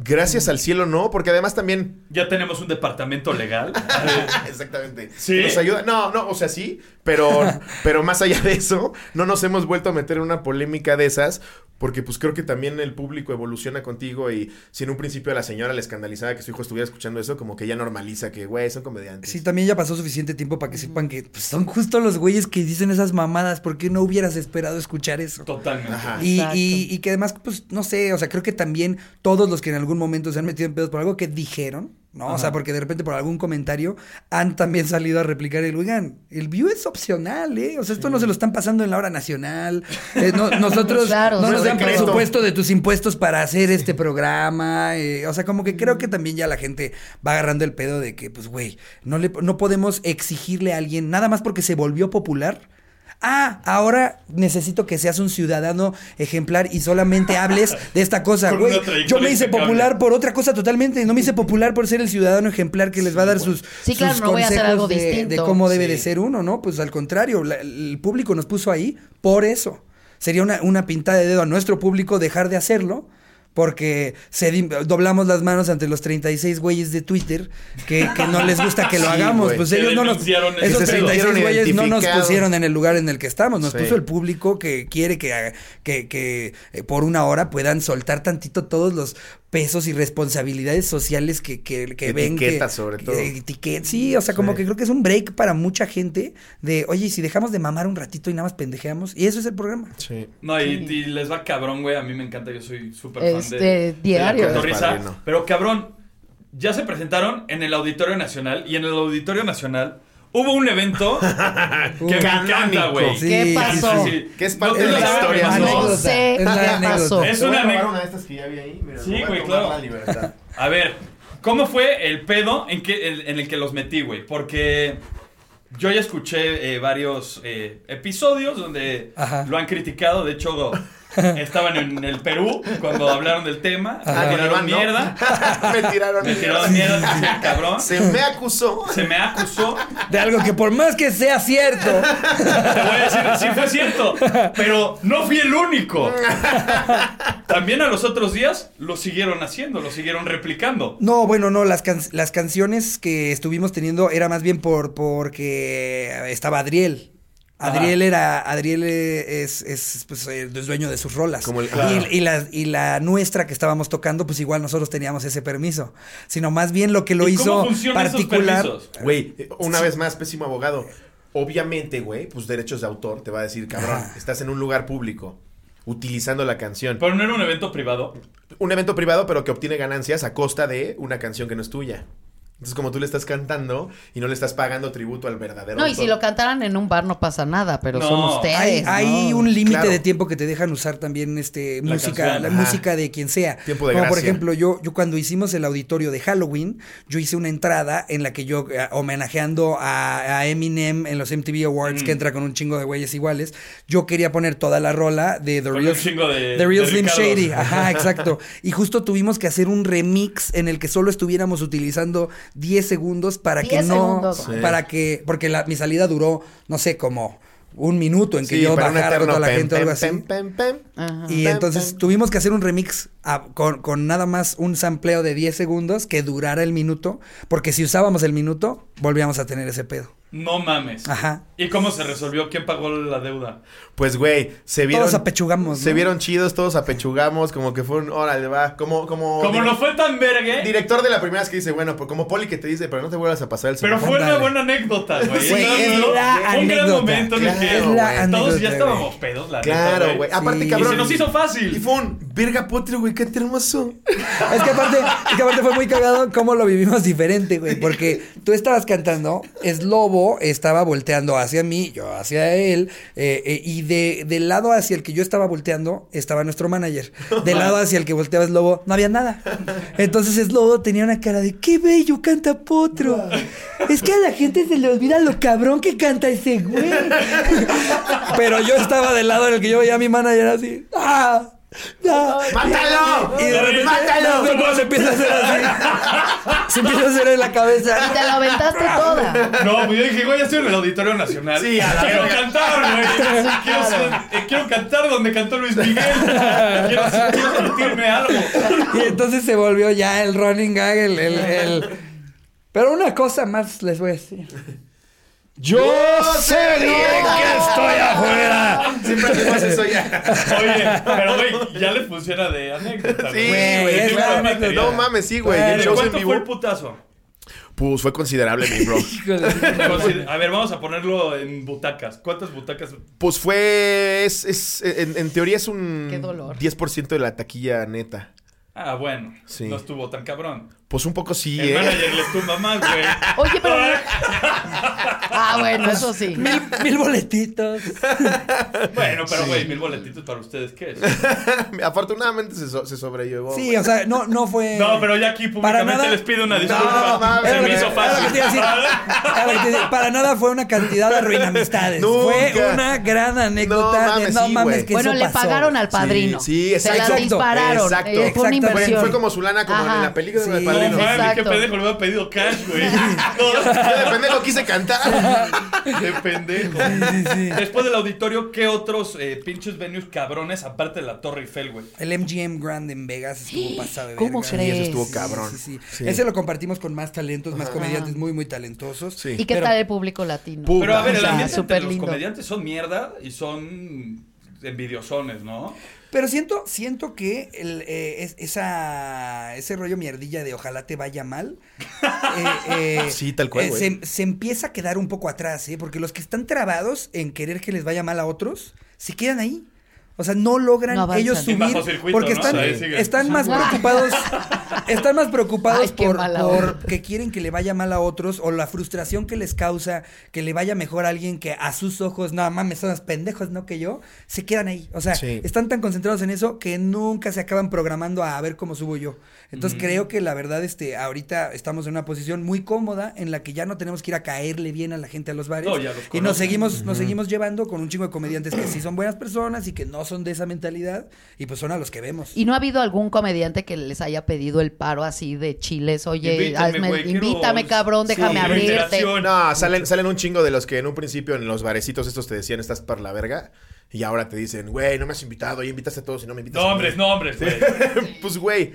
Gracias al cielo no, porque además también Ya tenemos un departamento legal. Exactamente. ¿Sí? Nos ayuda. No, no, o sea, sí, pero, pero más allá de eso, no nos hemos vuelto a meter en una polémica de esas, porque pues creo que también el público evoluciona contigo y si en un principio a la señora le escandalizaba que su hijo estuviera escuchando eso, como que ya normaliza que, güey, son comediantes. Sí, también ya pasó suficiente tiempo para que sepan que pues, son justo los güeyes que dicen esas mamadas. ¿Por qué no hubieras esperado escuchar eso? Totalmente. Ajá. Y, y- y que además, pues, no sé, o sea, creo que también todos los que en algún momento se han metido en pedos por algo que dijeron, ¿no? O sea, porque de repente por algún comentario han también salido a replicar el, oigan, el view es opcional, ¿eh? O sea, esto no se lo están pasando en la hora nacional. Eh, no- nosotros Claro, no no nos dan presupuesto de tus impuestos para hacer este programa. eh, o sea, como que creo que también ya la gente va agarrando el pedo de que, pues, güey, no, le, no podemos exigirle a alguien nada más porque se volvió popular. Ah, ahora necesito que seas un ciudadano ejemplar y solamente hables de esta cosa, güey. Yo me hice popular por otra cosa totalmente. No me hice popular por ser el ciudadano ejemplar que les va a dar sus, Sí, claro, sus no voy a hacer consejos algo de, distinto. de cómo debe Sí. de ser uno, ¿no? Pues al contrario, la- el público nos puso ahí por eso. Sería una, una pintada de dedo a nuestro público dejar de hacerlo. Porque se doblamos las manos ante los 36 güeyes de Twitter que, que no les gusta que lo Sí, hagamos. Pues ellos no nos. Esos pedo. 36 Se güeyes no nos pusieron en el lugar en el que estamos. Nos Sí. puso el público que quiere que, haga- que, que eh, por una hora puedan soltar tantito todos los pesos y responsabilidades sociales que, que, que ven. que- Etiquetas, sobre todo. que- etiquet- sí, o sea, como Sí. que creo que es un break para mucha gente de, oye, ¿y si dejamos de mamar un ratito y nada más pendejeamos. Y eso es el programa. Sí. No, y, y les va cabrón, güey. A mí me encanta, yo soy súper fan Este, de, diario. de la cotorriza. Pero cabrón, ya se presentaron en el Auditorio Nacional y en el Auditorio Nacional hubo un evento que me encanta, güey. Sí, ¿Qué pasó? sí, Que es No parte te de la historia. pasó. ¿no? No sé Es qué anécdota. pasó. Es una a robar ane- una de estas que ya vi ahí. Mira, Sí, güey, claro. la libertad. A ver, ¿cómo fue el pedo en, que, en, en el que los metí, güey? Porque yo ya escuché eh, varios eh, episodios donde Ajá. lo han criticado. De hecho, estaban en el Perú cuando hablaron del tema. Ajá. Me tiraron Iván, ¿no? mierda. me tiraron Me tiraron mierda, cabrón. Se me acusó. Se me acusó. De algo que por más que sea cierto. Te voy a decir, sí fue cierto. Pero no fui el único. También a los otros días lo siguieron haciendo, lo siguieron replicando. No, bueno, no, las, can- las canciones que estuvimos teniendo era más bien por porque estaba Adriel. Adriel era, Adriel eh, es, es pues, el dueño de sus rolas. Como el- y, Claro. y la, y la nuestra que estábamos tocando, pues igual nosotros teníamos ese permiso. Sino más bien lo que lo ¿Y hizo cómo particular. Güey, eh, una vez más, pésimo abogado. Obviamente, güey, pues derechos de autor te va a decir, cabrón, estás en un lugar público utilizando la canción. Pero no era un evento privado. Un evento privado, pero que obtiene ganancias a costa de una canción que no es tuya. Entonces, como tú le estás cantando y no le estás pagando tributo al verdadero No, y si lo cantaran en un bar no pasa nada, pero No. son ustedes. Hay, ¿no? hay un límite Claro. de tiempo que te dejan usar también este La música, canción. la Ajá. música de quien sea. Tiempo de Como por ejemplo, yo, yo cuando hicimos el auditorio de Halloween, yo hice una entrada en la que yo, eh, homenajeando a, a Eminem en los MTV Awards, Mm. que entra con un chingo de güeyes iguales, yo quería poner toda la rola de The Con Real, de- The Real de Slim. Shady. Ajá, exacto. Y justo tuvimos que hacer un remix en el que solo estuviéramos utilizando 10 segundos para que 10 no, segundos. Para que, porque la, mi salida duró, no sé, como un minuto en que Sí, yo bajara toda la pem, gente o algo así. pem, pem. Y entonces tuvimos que hacer un remix a- con, con nada más un sampleo de 10 segundos que durara el minuto, porque si usábamos el minuto, volvíamos a tener ese pedo. No mames. Ajá. ¿Y cómo se resolvió? ¿Quién pagó la deuda? Pues, güey, se vieron. Todos apechugamos, Se ¿no? vieron chidos, todos apechugamos, como que fue un. Órale, va. Como. Como, Como no fue tan vergue, Director de la primera vez que dice, bueno, pues como Poli que te dice, pero no te vuelvas a pasar el pero semáforo". fue una buena anécdota, güey. Es la fue un gran anécdota. momento en el Claro, que Es la güey. todos ya estábamos pedos, la Claro, neta, güey. Aparte, Sí. cabrón. Y se nos hizo fácil. Y fue un verga potro, güey, qué hermoso. Es que aparte, es que aparte fue muy cagado cómo lo vivimos diferente, güey. Porque tú estabas cantando, es Lobo estaba volteando hacia mí, yo hacia él, eh, eh, y de, del lado hacia el que yo estaba volteando estaba nuestro manager. Del lado hacia el que volteaba es Lobo, no había nada. Entonces es Lobo tenía una cara de qué bello canta Potro. Es que a la gente se le olvida lo cabrón que canta ese güey. Pero yo estaba del lado en el que yo veía a mi manager así. ¡Ah! No. ¡Mátalo! Y de repente, ¡Mátalo! no, no, se empieza a hacer así. Se empieza a hacer en la Y cabeza. te la aventaste toda. No, pues yo dije, güey, ya estoy en el Auditorio Nacional. Sí, a la quiero verga. cantar, güey. Quiero, ser- eh, quiero cantar donde cantó Luis Miguel. Quiero, quiero sentirme algo. Y entonces se volvió ya el running gag, el, el, el- Pero una cosa más les voy a decir. Yo sé bien que estoy afuera. Siempre hacemos eso ya. Oye, pero güey, ya le funciona de anécdota. Sí, Güey, es la no, anécdota. No mames, sí, güey. ¿De shows en cuánto fue el putazo? Pues fue considerable, mi bro. A ver, vamos a ponerlo en butacas. ¿Cuántas butacas? Pues fue. Es, es- en, en teoría es un. Qué dolor. 10% de la taquilla neta. Ah, bueno. Sí. No estuvo tan cabrón. Pues un poco sí, El ¿eh? manager les tumba más, güey. Oye, pero. Ah, bueno, eso sí. Mil, mil boletitos. Bueno, pero güey, mil boletitos para ustedes, ¿qué es? Afortunadamente se, so- se sobrellevó. Sí, o sea, no, no fue. No, pero ya aquí Para públicamente nada- les pido una No, disculpa. mames. Se me hizo fácil. Para nada fue una cantidad de arruina amistades. Nunca. Fue una gran anécdota No mames, de no sí, mames güey. que Bueno, eso le pasó. pagaron al padrino. Sí, sí, Se la exacto. dispararon. Exacto. Eh, fue una Exacto. inversión. Fue, como Zulana, como en la película de Padrino. mames, qué pendejo, le hubiera pedido cash, güey. No, Yo de pendejo quise cantar. qué pendejo. Sí, sí. Después del auditorio, ¿qué otros eh, pinches venues cabrones aparte de la Torre Eiffel, güey? El MGM Grand en Vegas estuvo pasado de ¿Cómo verga. crees? eso estuvo cabrón. Sí, sí, Sí. Ese lo compartimos con más talentos, más Ajá. comediantes muy, muy talentosos. Sí. ¿Y qué Pero- tal el público latino? Pero a ver, O el sea, ambiente entre los comediantes son mierda y son envidiosones, ¿no? Pero siento, siento que el, eh, es- esa, ese rollo mierdilla de ojalá te vaya mal. eh, eh, Sí, tal cual, eh, se, se empieza a quedar un poco atrás, ¿eh? Porque los que están trabados en querer que les vaya mal a otros, se quedan ahí. O sea, no logran No ellos subir circuito, porque ¿no? están, están más preocupados están más preocupados Ay, por, por que quieren que le vaya mal a otros o la frustración que les causa que le vaya mejor a alguien que a sus ojos, no mames, son los pendejos, no que yo, se quedan ahí. O sea, Sí. están tan concentrados en eso que nunca se acaban programando a ver cómo subo yo. Entonces creo que la verdad, este, ahorita estamos en una posición muy cómoda en la que ya no tenemos que ir a caerle bien a la gente a los bares. No, ya los y nos seguimos, nos seguimos llevando con un chingo de comediantes que sí son buenas personas y que no son de esa mentalidad. Y pues son a los que vemos. ¿Y no ha habido algún comediante que les haya pedido el paro así de chiles? Oye, Invítame, hazme- quiero- cabrón, Sí, déjame abrirte. No, salen, salen un chingo de los que en un principio en los barecitos estos te decían estás para la verga. Y ahora te dicen, güey, no me has invitado, ya invitaste a todos y no me invitas a mí". Nombres, nombres, güey. pues, güey,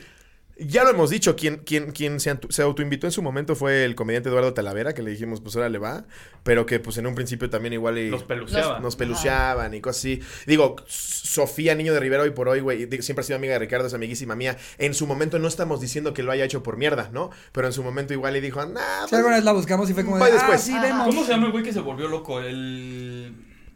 ya lo hemos dicho. Quien, quien, quien se, se autoinvitó en su momento fue el comediante Eduardo Talavera, que le dijimos, pues ahora le va. Pero que, pues en un principio también igual y Los peluceaban. nos peluceaban y cosas así. Digo, Sofía Niño de Rivera hoy por hoy, güey, siempre ha sido amiga de Ricardo, es amiguísima mía. En su momento no estamos diciendo que lo haya hecho por mierda, ¿no? Pero en su momento igual le dijo, nah, Si alguna vez la buscamos y fue como de, ah, después. sí, vemos. ¿Cómo se llama el güey que se volvió loco? El.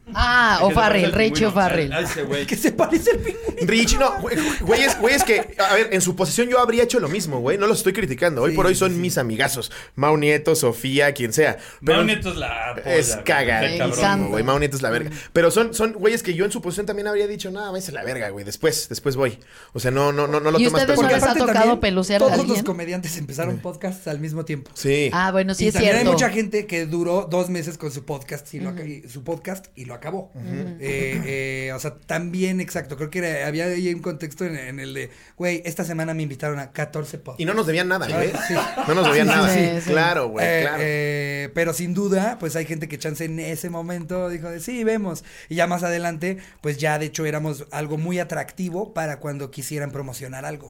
Ah, O'Farrell, al Richie. O'Farrell. Que se parece el pingüino. Rich, no, güey, güey, es, güey, es que, a ver, en su posición yo habría hecho lo mismo, güey, no los estoy criticando. Hoy Sí, por hoy son sí. mis amigazos. Mau Nieto, Sofía, quien sea. Pero Mau Nieto es la. polla, es cagadísimo, güey. Mau Nieto es la verga. Pero son, son güeyes que yo en su posición también habría dicho, no, váyanse a la verga, güey. Después, después voy. O sea, no, no, no, no lo ¿Y tomas ustedes no les ha tocado pelucear a Todos alguien? los comediantes empezaron podcasts al mismo tiempo. Sí. Ah, bueno, sí y es también cierto. hay mucha gente que duró dos meses con su podcast y, lo, y- su podcast y lo acabó. Eh, eh, o sea, también, exacto. Creo que era- había ahí un contexto en, en el de, güey, esta semana me invitaron a 14 podcasts. Y no nos debían nada, güey. Sí. No nos debían Sí, nada. sí, sí. Claro, güey, Eh, claro. eh, pero sin duda, pues hay gente que chance en ese momento dijo de sí, vemos. Y ya más adelante, pues ya de hecho éramos algo muy atractivo para cuando quisieran promocionar algo.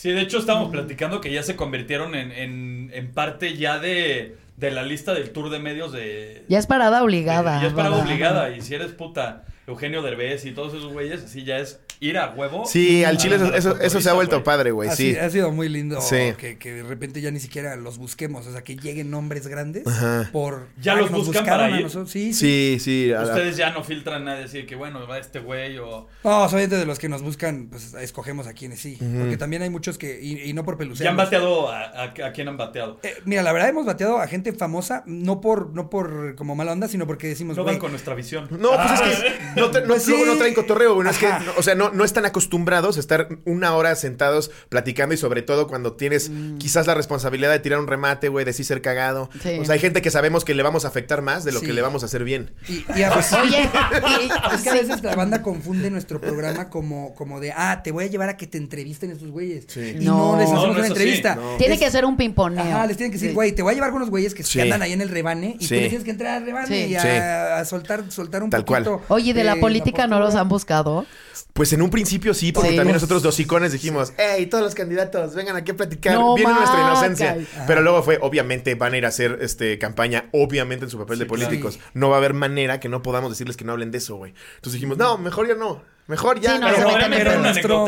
Sí, de hecho estábamos platicando que ya se convirtieron en, en, en parte ya de, de la lista del tour de medios de... Ya es parada obligada. Ya es parada obligada y si eres puta. Eugenio Derbez y todos esos güeyes, así ya es ir a huevo. Sí, al chile a eso, la eso, eso se ha vuelto güey. padre, güey, Ha, sí. ha sido muy lindo Sí. que, que de repente ya ni siquiera los busquemos, o sea, que lleguen nombres grandes Ajá. por... ¿Ya ah, los buscan para a ir? nosotros. Sí, sí. Sí, sí. a la- Ustedes ya no filtran nada, decir que bueno, va este güey o... No, solamente de los que nos buscan, pues escogemos a quienes sí. Porque también hay muchos que, y, y no por pelucear. ¿Ya han bateado a, a, a quién han bateado? Eh, mira, la verdad hemos bateado a gente famosa, no por, no por como mala onda, sino porque decimos, No van con nuestra visión. No, pues es que no, tra- no- Pues sí. luego no traen cotorreo, es que, o sea, no, no están acostumbrados a estar una hora sentados platicando y sobre todo cuando tienes quizás la responsabilidad de tirar un remate, güey, de sí ser cagado. Sí. O sea, hay gente que sabemos que le vamos a afectar más de lo Sí. que le vamos a hacer bien. Y, y a veces, Oye, es que a veces la banda confunde nuestro programa como, como de, ah, te voy a llevar a que te entrevisten estos güeyes. Sí. Y No. no, les hacemos no una entrevista. no. tiene Es- que ser un pimponeo. Ajá, les tienen que decir, Sí. güey, te voy a llevar con unos güeyes que, Sí. que andan ahí en el rebane y Sí. tú tienes que entrar al rebane Sí. y a, Sí. a soltar, soltar un Tal cual. poquito. Oye, ¿de la política no los han buscado? Pues en un principio sí, porque Sí. también nosotros dos icones dijimos, hey, todos los candidatos, vengan aquí a platicar, No viene nuestra inocencia. Pero luego fue, obviamente, van a ir a hacer este campaña, obviamente en su papel de políticos. No va a haber manera que no podamos decirles que no hablen de eso, güey. Entonces dijimos, no, mejor ya no. Mejor ya. Sí, no, Pero un nuestro-.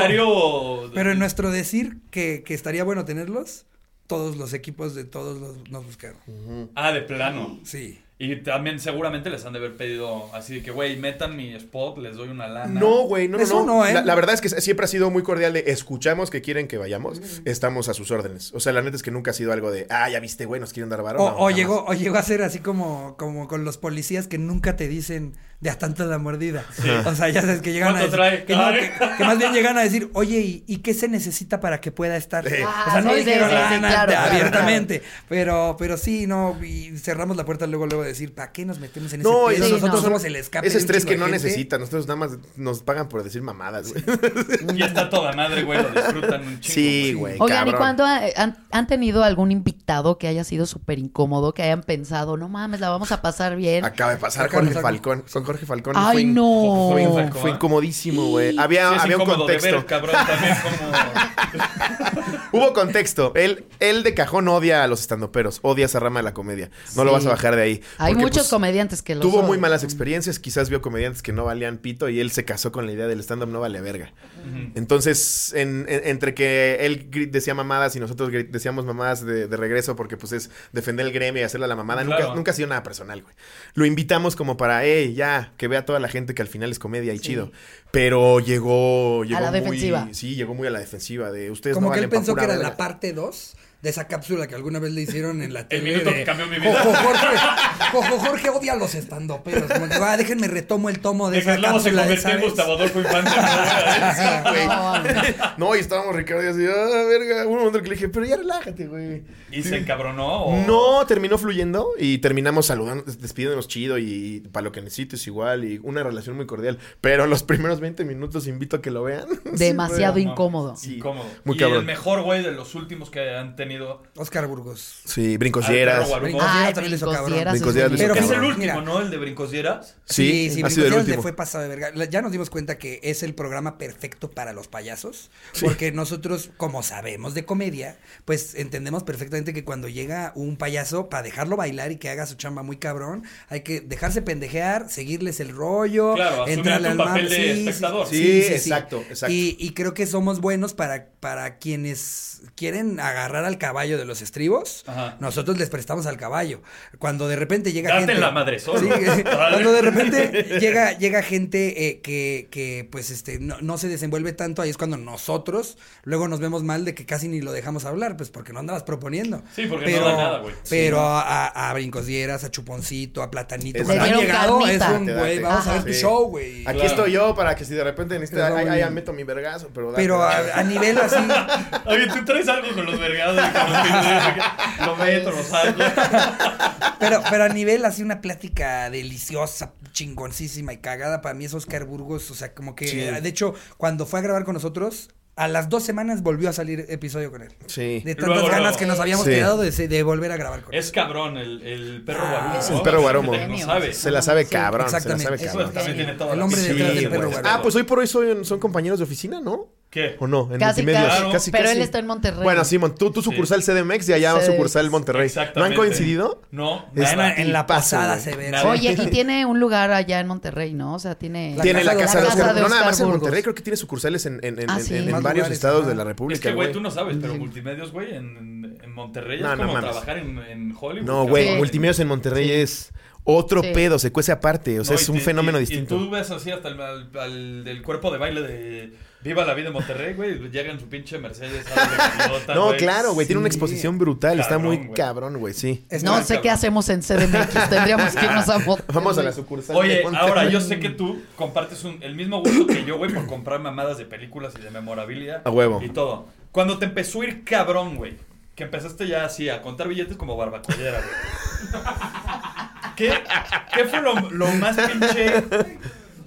Pero en nuestro decir que, que estaría bueno tenerlos, todos los equipos de todos los, nos buscaron. Ah, de plano. Sí. Y también seguramente les han de haber pedido así de que, güey, metan mi spot, les doy una lana. No, güey, no, no, Eso no. no, ¿eh? la, la verdad es que siempre ha sido muy cordial de escuchamos que quieren que vayamos, estamos a sus órdenes. O sea, la neta es que nunca ha sido algo de, ah, ya viste, güey, nos quieren dar varón. O, No, llegó, o llegó a ser así como, como con los policías que nunca te dicen de a tanto la mordida. O sea, ya sabes que llegan a ¿Cuánto decir, trae? que, no, Ay. que- que más bien llegan a decir, oye, ¿y, y qué se necesita para que pueda estar? Sí. o sea, no Ah, sí, sí, dijeron sí, sí, nada claro, de- claro, abiertamente, pero, pero sí, no, y cerramos la puerta luego, luego de decir, ¿para qué nos metemos en ese No, pedo? y Sí, Nosotros no. somos el escape. Ese estrés que no gente. necesitan, nosotros nada más nos pagan por decir mamadas, güey. Y está toda madre, güey, lo disfrutan un chingo. Sí, güey. Oigan, ¿y cuándo ha- han, han tenido algún invitado que haya sido súper incómodo, que hayan pensado, no mames, la vamos a pasar bien? Acaba de pasar Acaba Jorge. Falcón. Con Jorge Falcón. Ay, fue no. Fue in- Fue incomodísimo, güey. Había, Sí, había un incómodo de contexto. ver, cabrón, también como... Hubo contexto. Él, él de cajón odia a los estandoperos, odia esa rama de la comedia. No lo vas a bajar de ahí. Hay Porque, muchos pues, comediantes que lo Tuvo son. muy malas experiencias, quizás vio comediantes que no valían pito y él se casó con la idea del stand-up no vale verga. Entonces, en- en- entre que él decía mamadas y nosotros decíamos mamadas de, de regreso porque pues es defender el gremio y hacerle a la mamada, Claro. nunca, nunca ha sido nada personal, güey. Lo invitamos como para, hey, ya, que vea toda la gente que al final es comedia y chido. Pero llegó, llegó la muy- defensiva. Sí, llegó muy a la defensiva de ustedes Como no que él valen pa' pensó que era la verga". parte 2 de esa cápsula que alguna vez le hicieron en la tele. minuto de, que cambió mi vida. Jojo Jorge, Jojo Jorge odia a los estandoperos. Como que, ah, déjenme retomo el tomo de De que esa se cápsula de convirtió en Gustavo. Adolfo Infante. ¿no? No, y estábamos Ricardo y así, ah, verga. Un momento que le dije, pero ya relájate, güey. ¿Y se encabronó? o- No, terminó fluyendo y terminamos saludando, despidiéndonos chido y para lo que necesites igual y una relación muy cordial. Pero los primeros 20 minutos invito a que lo vean. Demasiado No, incómodo. Sí, Incómodo. muy y cabrón. el mejor, güey, de los últimos que han tenido. Oscar Burgos. Sí, brincos Al perro dieras. guarumo. Brincos Ay, Dieras también le hizo cabrón. Pero es el último. ¿no? El de Brincos Dieras. Sí, sí, ha Brincos sido el Dieras le último. fue pasado de verga. Ya nos dimos cuenta que es el programa perfecto para los payasos. Porque nosotros, como sabemos de comedia, pues entendemos perfectamente que cuando llega un payaso, para dejarlo bailar y que haga su chamba muy cabrón, hay que dejarse pendejear, seguirles el rollo, Claro, entrarle al papel de espectador. Sí, exacto, exacto. Y, y creo que somos buenos para, para quienes quieren agarrar al caballo de los estribos. Ajá. Nosotros les prestamos al caballo. Cuando de repente llega Date gente. la madre solo. Sí, cuando de repente llega, llega gente eh, que, que, pues, este, no, no se desenvuelve tanto, ahí es cuando nosotros luego nos vemos mal de que casi ni lo dejamos hablar, pues porque no andabas proponiendo. Sí, porque no da nada, güey. Pero a, a Brincos Dieras, a Chuponcito, a Platanito, Es- cuando han llegado carnita. es un güey, vamos a ver tu Sí. show, güey. Aquí Claro. estoy yo para que si de repente necesitas, ahí, meto mi vergazo, pero Pero a, nivel así, Oye, tú traes algo con los vergados Lo meto, lo saco. pero, pero a nivel así una plática deliciosa, chingoncísima y cagada, para mí es Oscar Burgos, o sea, como que, Sí. de hecho, cuando fue a grabar con nosotros, a las dos semanas volvió a salir episodio con él. Sí. De tantas Luego, ganas luego. que nos habíamos Sí. quedado de, de volver a grabar con él. Es cabrón el, el perro Ah, guarumo. el perro guarumo. No sabe. Se la sabe Sí, cabrón, se la exactamente. sabe Eso Eso cabrón. también tiene toda El hombre detrás del perro guarumo. Ah, pues hoy por hoy son, son compañeros de oficina, ¿no? ¿Qué? ¿O no? En Casi, multimedios. casi. Casi, Pero casi. él está en Monterrey. Bueno, Simón, tú, tú sucursal CDMX y allá CDMX. sucursal Monterrey. ¿No han Exactamente. coincidido? No, Es- nada. En la pasada se ve. Nada. Oye, y tiene un lugar allá en Monterrey, ¿no? O sea, tiene... La Tiene la casa de de Oscar- no nada más en Monterrey, creo que tiene sucursales en, en, en, Ah, en- sí. en Más varios lugares, estados ajá. de la Es República, que, güey, tú no sabes, pero multimedios, güey, en, en Monterrey No, es no como mames. trabajar en, en Hollywood. No, güey, Sí. multimedios en Monterrey Sí. es otro Sí. pedo, se cuece aparte, o sea, No, es y un te- fenómeno y- distinto. Y tú ves así hasta el, al- al- del cuerpo de baile de Viva la vida en Monterrey, güey. Llega en su pinche Mercedes. de gaviota, No, güey. claro, güey, tiene una exposición brutal, está muy güey. cabrón, güey, sí. Es No sé qué hacemos en CDMX. Tendríamos que irnos a Monterrey. Vamos a la sucursal. Oye, de Monterrey. ahora yo sé que tú compartes un- el mismo gusto que yo, güey, por comprar mamadas de películas y de memorabilia. A huevo. Y todo. Cuando te empezó a ir cabrón, güey, que empezaste ya así a contar billetes como barbacollera, güey. ¿Qué, qué fue lo, lo más pinche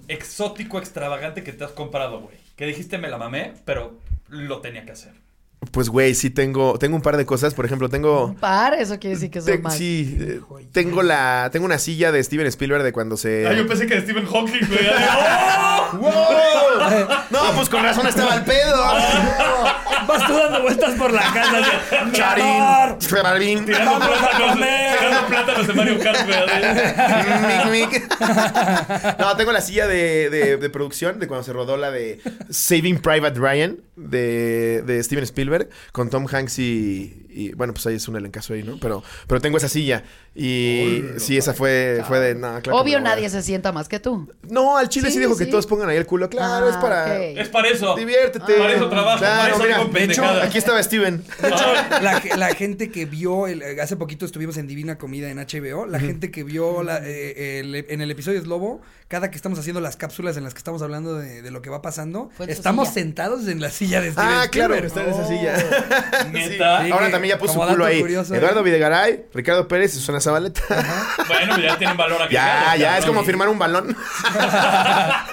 exótico, extravagante que te has comprado, güey? Que dijiste me la mamé, pero lo tenía que hacer. Pues, güey, sí tengo, tengo un par de cosas, por ejemplo, tengo... Un par, eso quiere decir que son te- más. sí, eh, tengo la, tengo una silla de Steven Spielberg de cuando se... Ah, yo pensé que de Stephen Hawking, güey. ¡Oh! ¡Wow! No, pues con razón estaba el pedo. Vas tú dando vueltas por la casa. de, Charín, Charín, Tirando plátanos, comer. tirando plátanos de Mario Kart. Mic, mic. No, tengo la silla de, de- de producción de cuando se rodó la de Saving Private Ryan de, de Steven Spielberg con Tom Hanks y, y, bueno, pues ahí es un elencazo ahí, ¿no? Pero, pero tengo esa silla y sí, esa fue, fue de... No, claro Obvio, nadie se sienta más que tú. No, al chile sí, Sí, dijo que todos pongan ahí el culo. Claro, Ah, es para... ok. Es para eso. Diviértete. Para eso trabajo, para eso mira, de hecho, aquí estaba Steven. La, la gente que vio, el- hace poquito estuvimos en Divina Comida en HBO, la gente que vio la- eh, el- en el episodio es Lobo, cada que estamos haciendo las cápsulas en las que estamos hablando de, de lo que va pasando, estamos silla. sentados en la silla de Steven Ah, claro, está en esa silla. Neta. Sí. Ahora también ya puso su Como culo ahí. curioso, Eduardo ¿eh? Videgaray, Ricardo Pérez y Susana Zabaleta. Bueno, ya tienen valor agregado. Ya, ya, es como firmar un balón.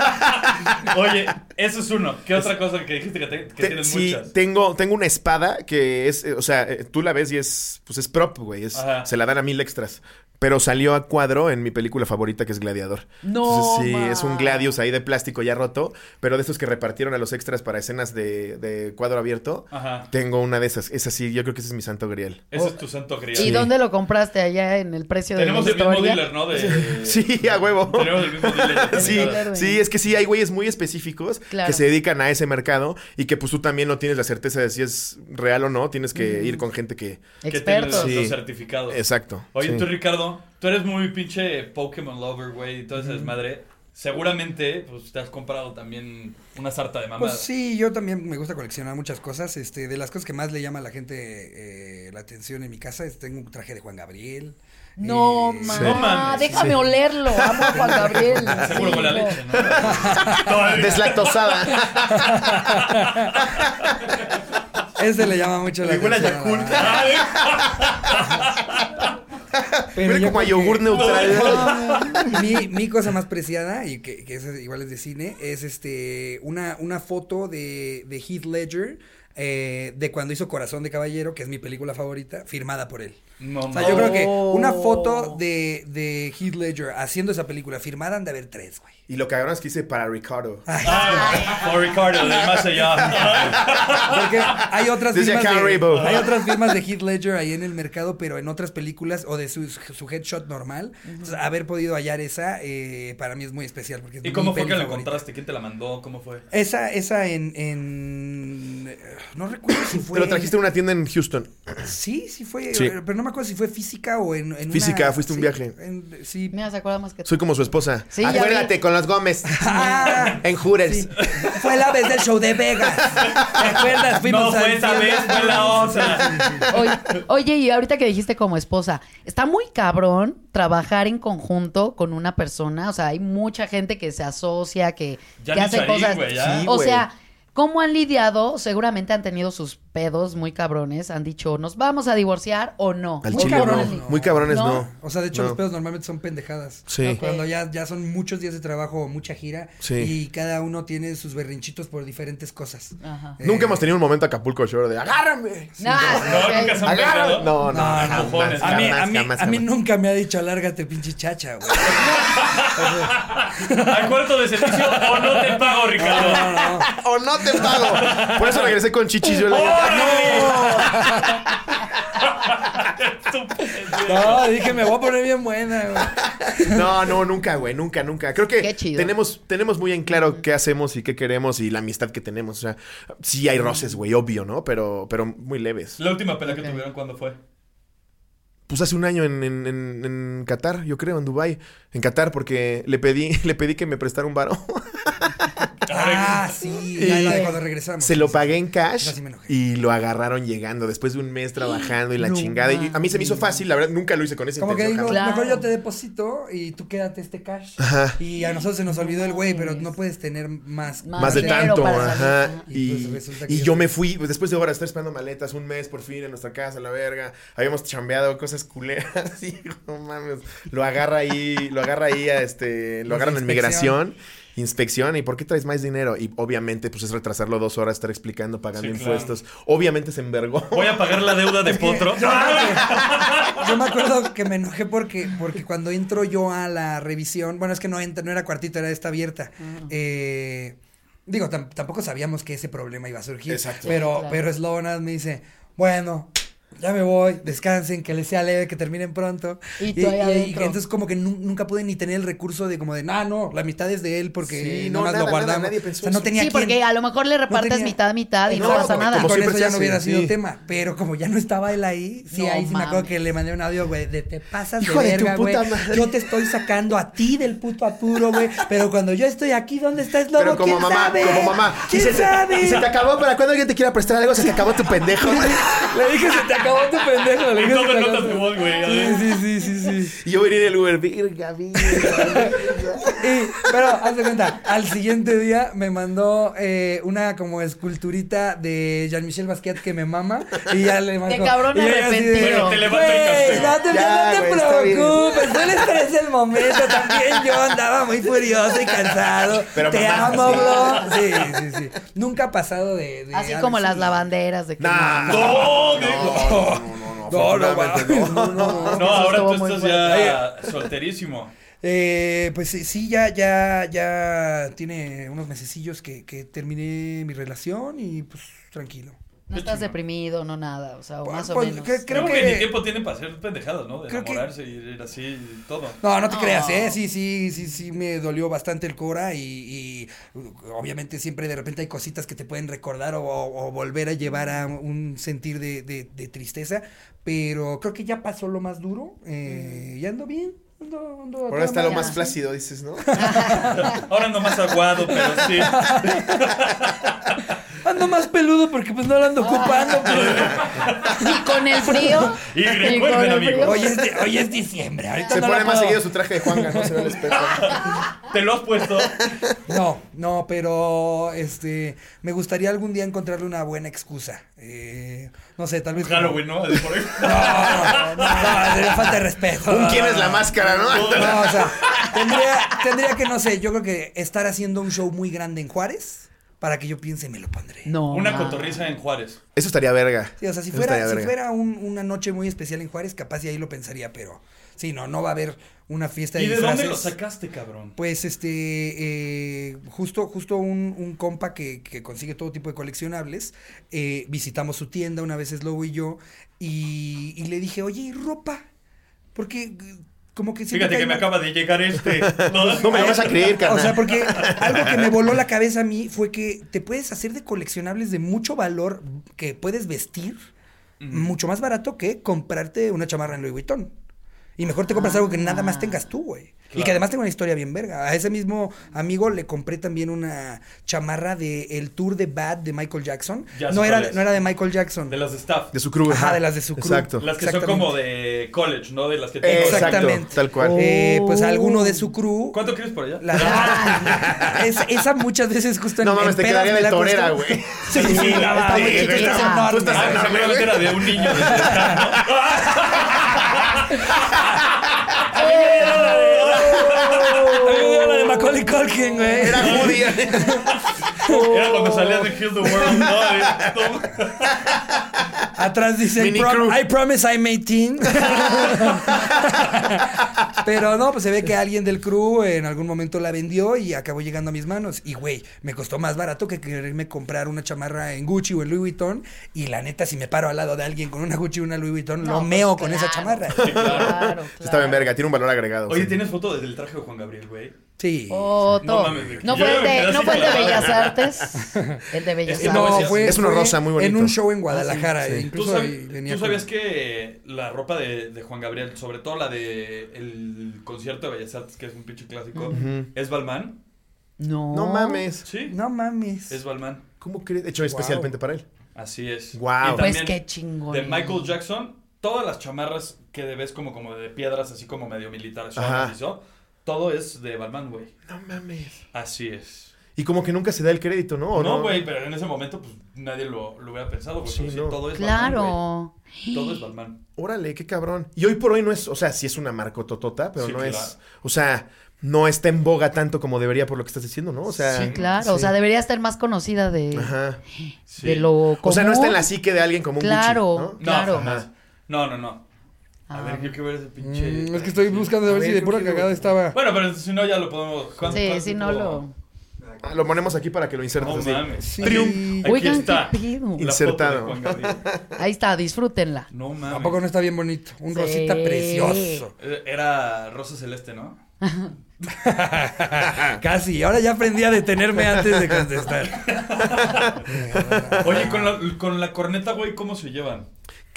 Oye, eso es uno. ¿Qué otra cosa que dijiste que, te- que Te- tienes sí, muchas? tengo, tengo una espada que es, eh, o sea, eh, tú la ves y es, pues es prop, güey. es-. Se la dan a mil extras. Pero salió a cuadro en mi película favorita que es Gladiador. No, Entonces, sí, ma. es un Gladius ahí de plástico ya roto, pero de esos que repartieron a los extras para escenas de, de cuadro abierto. Ajá. Tengo una de esas. Esa sí, yo creo que ese es mi santo grial. Ese es tu santo grial. ¿Y dónde lo compraste? Allá en el precio de Tenemos la el mismo historia. dealer, ¿no? De... Sí, a huevo. Tenemos el mismo dealer. de Sí, sí, es que sí, hay güeyes muy específicos Claro. que se dedican a ese mercado y que pues tú también no tienes la certeza de si es real o no, tienes que ir con gente que... Que tiene Expertos. los, Sí. los certificados. Exacto. Oye, sí. tú, Ricardo, tú eres muy pinche Pokémon lover, güey, y todo ese desmadre. Seguramente, pues, te has comprado también una sarta de mamadas. Pues sí, yo también me gusta coleccionar muchas cosas. Este, de las cosas que más le llama a la gente eh, la atención en mi casa es tengo un traje de Juan Gabriel. No, Eh, No mames. déjame Sí. olerlo. Amo a Juan Gabriel. Seguro Sí, con la no. leche, ¿no? Deslactosada. Ese le llama mucho la Y huele a atención. Yakult. Pero como a creo que- yogur neutral. mi, mi cosa más preciada, y que, que es igual es de cine, es este una, una foto de, de Heath Ledger eh, de cuando hizo Corazón de Caballero, que es mi película favorita, firmada por él. No, O sea, yo creo que una foto de, de Heath Ledger haciendo esa película firmada han de haber tres, güey. Y lo cabrón es que hice para Ricardo. Por Ricardo, del más allá. Porque hay otras firmas de, hay otras firmas de Heath Ledger ahí en el mercado, pero en otras películas o de su, su headshot normal. Entonces, haber podido hallar esa eh, para mí es muy especial porque es ¿Y cómo fue que la encontraste? ¿Quién te la mandó? ¿Cómo fue? Esa, esa en, en no recuerdo si fue. Te lo trajiste en una tienda en Houston. Sí, sí fue, Sí. pero no me acuerdo si fue física o en, en Física, una- fuiste un viaje. en- sí. Mira, se acuerda más que tú. Soy como su esposa. Sí, Acuérdate con los Gómez. Ah, en sí. Fue la vez del show de Vegas. ¿Te acuerdas? Fuimos No fue esa vez, fue la otra. Oye, oye, y ahorita que dijiste como esposa, está muy cabrón trabajar en conjunto con una persona. O sea, hay mucha gente que se asocia, que, Ya que hace cosas. güey, ya. Sí, o sea, ¿cómo han lidiado? Seguramente han tenido sus pedos muy cabrones. Han dicho, ¿nos vamos a divorciar o no? Al muy chile cabrones. no. Muy cabrones ¿No? no. O sea, de hecho, No. los pedos normalmente son pendejadas. Sí. ¿no? Cuando ya, ya son muchos días de trabajo, mucha gira. Sí. Y cada uno tiene sus berrinchitos por diferentes cosas. Ajá. Eh, Nunca hemos tenido un momento Acapulco Shore de agárrame. Nah, No, ok. nunca se han Agárrame. pegado. No, no, No, jamás, cojones. A mí, jamás, a mí, jamás, a mí jamás. nunca me ha dicho alárgate, pinche chacha, güey. Al cuarto de servicio o no te pago, Ricardo. No, no. O no te pago. Por eso regresé con chichis. Yo le dije, No, dije, me voy a poner bien buena, güey. No, no, nunca, güey, nunca, nunca. Creo que tenemos, tenemos muy en claro qué hacemos y qué queremos y la amistad que tenemos. O sea, sí hay roces, güey, obvio, ¿no? Pero, pero muy leves. La última pelea que tuvieron, ¿cuándo fue? Pues hace un año en, en, en, en Qatar, yo creo, en Dubai, en Qatar, porque le pedí, le pedí que me prestara un varo. Ah, sí, ya la de cuando regresamos. Se lo pagué en cash sí y lo agarraron llegando después de un mes trabajando y la No chingada. Y a mí se me hizo fácil, la verdad, nunca lo hice con esa Como que digo. Claro. mejor yo te deposito y tú quédate este cash. Ajá. Y a nosotros se nos olvidó el güey, pero no puedes tener más. Más Más de tanto, ajá. ajá. Y Y, pues resulta que y yo- yo me fui, pues, después de horas, estar esperando maletas, un mes por fin en nuestra casa, la verga. Habíamos chambeado cosas culeras y no mames. Lo agarra ahí, lo agarra ahí a este, lo agarran en migración. Inspección, ¿y por qué traes más dinero? Y obviamente, pues es retrasarlo dos horas, estar explicando, pagando Sí, claro. impuestos. Obviamente se envergó. Voy a pagar la deuda de Potro. Yo, yo me acuerdo que me enojé porque, porque cuando entro yo a la revisión, bueno, es que no entra, no era cuartito, era esta abierta. Eh, digo, tam- tampoco sabíamos que ese problema iba a surgir. Exacto. Pero, Claro. pero Sloan me dice, bueno, ya me voy, descansen, que les sea leve, que terminen pronto. Y ahí adentro. que entonces como que nu- nunca pude ni tener el recurso de como de, no, no, la mitad es de él porque Sí, no no, más nada, lo nada, guardamos. nadie pensó o sea, no tenía Sí, quién. porque a lo mejor le repartes tenía- mitad a mitad y no, No, pasa nada. con eso ya no hubiera sido sí. tema. Pero como ya no estaba él ahí, sí, No ahí sí me acuerdo que le mandé un audio, güey, de te pasas Hijo de verga, güey. puta madre. Yo te estoy sacando a ti del puto apuro, güey. Pero cuando yo estoy aquí, ¿dónde está Slobo? Pero como ¿Quién mamá, sabe? como mamá. Y ¿Quién se, te- sabe? y se te acabó, para cuando alguien te quiera prestar algo, se te acabó tu pendejo. Le dije, se te acabó tu pendejo. Le Y dije, notas de tu- voz, güey. Sí, sí, sí, sí, sí. y yo venía en el Uber, virga, virga, virga. Y, pero, haz de cuenta, al siguiente día me mandó eh, una como esculturita de Jean-Michel Basquiat que me mama. Y ya le mandó. cabrón y yo así de, arrepentido. Bueno, te levanto el Güey, castigo. no te, Ya, no te preocupes, fue el estrés del momento. También yo andaba muy furioso y cansado. Pero te mamá, amo, sí. bro. Sí, sí, sí. Nunca ha pasado de. de Así como las lavanderas de que Nah, no. No, no, no, no, no, No, no, afortunadamente mames, no. no, no. No, ahora tú estás ya solterísimo. Eh, pues sí, sí, ya, ya, ya tiene unos mesecillos que, que terminé mi relación y pues tranquilo. No estás deprimido, no nada. O sea, o más o Pues, menos. que- Creo, creo que, que- ni tiempo tienen para hacer pendejadas, ¿no? De Creo que- enamorarse y ir así y todo. No, no te No. creas, ¿eh? Sí, sí, sí, sí, me dolió bastante el Cora y, y, obviamente siempre de repente hay cositas que te pueden recordar o, o volver a llevar a un sentir de, de- de tristeza, pero creo que ya pasó lo más duro, eh, y ando bien, Ahora está lo más flácido, dices, ¿no? Ahora ando más aguado, pero sí. Ando más peludo porque pues no lo ando ocupando, pero... Y con el frío. Y recuerden, el amigos. Hoy es, di- hoy es diciembre, ahorita Se no pone más puedo- seguido su traje de Juanga, no se ve al espejo. ¿Te lo has puesto? No, no, pero este me gustaría algún día encontrarle una buena excusa. Eh, no sé, tal vez. como- Halloween, ¿no? De por ahí. No, no, no, sería falta de respeto. Un quién es la máscara, ¿no? No, o sea, tendría, tendría que, no sé, yo creo que estar haciendo un show muy grande en Juárez para que yo piense me lo pondré. No. Una cotorriza en Juárez. Eso estaría verga. Sí, o sea, si Eso fuera, si fuera un- una noche muy especial en Juárez, capaz y ahí lo pensaría, pero sí, no, no va a haber una fiesta de ¿Y de dónde lo disfraces. sacaste, cabrón? Pues este, eh, justo, justo un, un compa que, que consigue todo tipo de coleccionables, eh, visitamos su tienda una vez Slobo y yo, y, y le dije, oye, ¿y ropa? Porque como que Fíjate que me acaba de llegar este. No me lo vas a creer, carnal. O sea, porque algo que me voló la cabeza a mí fue que te puedes hacer de coleccionables de mucho valor que puedes vestir mucho más barato que comprarte una chamarra en Louis Vuitton. Y mejor te compras algo que nada más tengas tú, güey. Y que además tenga una historia bien verga. A ese mismo amigo le compré también una chamarra de el tour de Bad de Michael Jackson. Ya no, era, no era de Michael Jackson. De las de staff. De su crew. Ajá, de las de su crew. Exacto. Las que son como de college, ¿no? De las que Eh, Exactamente. tal cual. Eh, pues alguno de su crew. ¿Cuánto quieres por allá? La- esa, esa muchas veces justo en No mames, te quedaría de torera, güey. Sí, sí, la Está muy chiquita, es no, enorme. Ah, de un niño de su staff, ¿no? A mí me dio la de Macaulay Culkin, güey. Era. Era cuando salía de Kill the World, ¿no? Atrás dice, Mini "Prom- crew. I promise I'm 18. Pero no, pues se ve que alguien del crew en algún momento la vendió y acabó llegando a mis manos. Y güey, me costó más barato que quererme comprar una chamarra en Gucci o en Louis Vuitton. Y la neta, si me paro al lado de alguien con una Gucci o una Louis Vuitton, No, lo pues, meo con claro. esa chamarra. Claro, Estaba en claro. verga, tiene un valor agregado. Oye, sí. ¿tienes foto desde el traje de Juan Gabriel, güey? Sí. No mames, fue el de, no fue el de. Bellas Artes. El de Bellas Artes. no, fue, es fue rosa muy bonito. En un show en Guadalajara. ¿Tú, Incluso sab- ahí venía tú con- sabías que la ropa de, de Juan Gabriel, sobre todo la de el concierto de Bellas Artes, que es un pinche clásico, es Balmain? No. No mames. Sí, No mames. es Balmain. ¿Cómo crees? Hecho especialmente para él. Así es. Guau. Y Pues qué chingón. De Michael Jackson, todas las chamarras que ves como, como de piedras, así como medio militares, Ajá. hizo, todo es de Balmain, güey. No mames. Así es. Y como que nunca se da el crédito, ¿no? ¿O No, güey, pero en ese momento pues nadie lo, lo hubiera pensado, güey. Sí, pero no. todo es Claro. güey. Todo es Balmain. Órale, qué cabrón. Y hoy por hoy no es, o sea, sí es una marcototota, pero Sí, no claro. es, o sea, no está en boga tanto como debería por lo que estás diciendo, ¿no? O sea, Sí, claro. O sea, debería estar más conocida de, Ajá. Sí. de lo O sea, no común. está en la psique de alguien como un Claro. Gucci, ¿no? No, Claro. jamás. No, no, no. A Ah. ver, yo quiero ver ese pinche. Mm, es que estoy buscando a ver A si de pura cagada estaba. Bueno, pero si no, ya lo podemos. ¿cuánto- Sí, si no lo. Ah, Lo ponemos aquí para que lo insertes No así. mames. Sí. Aquí Oigan, está. qué Insertado. Ahí está, disfrútenla. No mames. Tampoco no está bien bonito. Un Sí. rosita precioso. Era rosa celeste, ¿no? Casi. Ahora ya aprendí a detenerme antes de contestar. Oye, con la, con la corneta, güey, ¿cómo se llevan?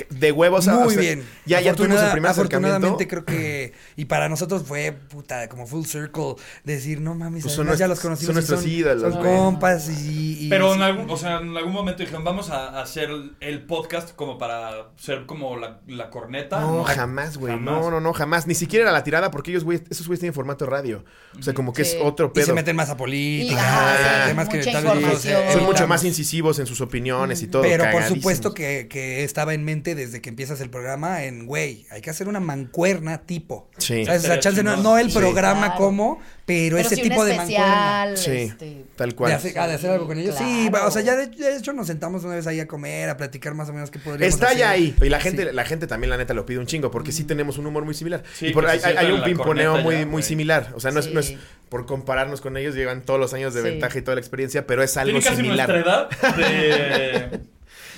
De huevos. Muy o sea, bien. Ya, ya tuvimos el primer acercamiento. Afortunadamente creo que... Y para nosotros fue, puta, como full circle. Decir, no mames, Pues son ya los conocimos. son y nuestros ídolos, Son compas y... y- Pero en algún, o sea, en algún momento dijeron, vamos a hacer el podcast como para ser como la, la corneta. No, jamás, güey. No, no, no, jamás. Ni siquiera era la tirada porque ellos, güey, esos güeyes tienen formato radio. O sea, como que Sí. es otro Y pedo. se meten más a política, Y- temas que tal vez. Son mucho más incisivos en sus opiniones y todo. Pero por supuesto que, que estaba en mente desde que empiezas el programa en, güey, hay que hacer una mancuerna tipo. Sí. ¿Sabes? O sea, chance no, el Sí. programa Claro. como, pero, ese tipo un de mancuerna. especial, Sí, este, tal De cual. hacer, ah, de hacer algo con ellos. Sí, o sea, ya de, de hecho nos sentamos una vez ahí a comer, a platicar más o menos qué podríamos Está hacer. ya ahí. Y la gente, Sí. la gente también, la neta, lo pide un chingo, porque sí tenemos un humor muy similar. Sí, y por hay, un pimponeo corneta muy, ya, muy güey. similar. O sea, no, es, no es Sí. por compararnos con ellos, llevan todos los años de Sí. ventaja y toda la experiencia, pero es algo Tiene casi similar. nuestra edad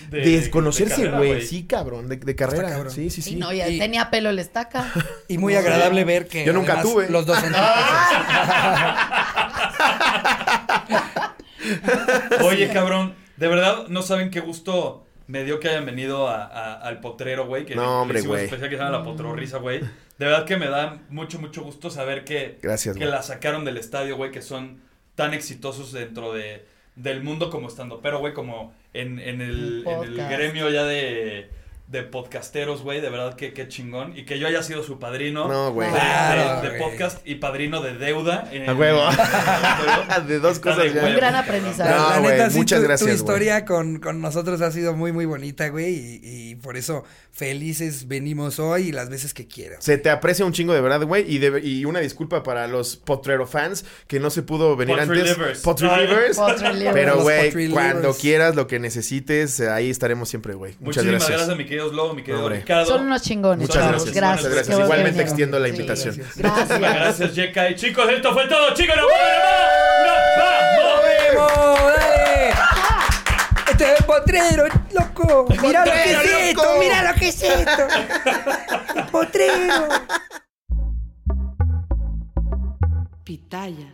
de... De, conocerse, carrera, güey. Sí, cabrón. De, de carrera. cabrón. Sí, sí, sí. Sí, no, ya Y- tenía pelo el estaca. Y muy agradable ver que Yo nunca además, tuve. los dos son Oye, cabrón, de verdad no saben qué gusto me dio que hayan venido a- a- al potrero, güey. Que No, hombre, güey. especial que se llama la potrorrisa, güey. De verdad que me da mucho, mucho gusto saber que, Gracias, que la sacaron del estadio, güey, que son tan exitosos dentro de, del mundo como estando, pero, güey, como en, en, el, en el gremio ya de, de podcasteros, güey, de verdad que qué chingón. Y que yo haya sido su padrino No, güey. de, Claro, de- podcast y padrino de deuda. en- A huevo. en- de dos cosas de ya. Un gran aprendizaje. No, la neta, sí, muchas tu, gracias, tu historia con, con nosotros ha sido muy, muy bonita, güey. Y, y por eso felices venimos hoy y las veces que quieras. Se te aprecia un chingo de verdad, güey. Y, de- y una disculpa para los Potrero fans que no se pudo venir Potri antes. Livers. Potri Ay. Livers. Potri. Pero, güey, cuando quieras, lo que necesites, ahí estaremos siempre, güey. Muchas Muchísimas gracias. gracias, mi querido mi querido Hombre. Ricardo. Son unos chingones. Muchas chavos. gracias. Gracias. Gracias. Qué Igualmente extiendo la Sí. invitación. Gracias. Muchísimas gracias, Jeka. Y chicos, esto fue todo. Chicos, nos vemos. ¡Nos vamos! ¡Dale! Este es el potrero, loco. Mira lo que es esto, mira lo que es esto. El potrero. Pitaya.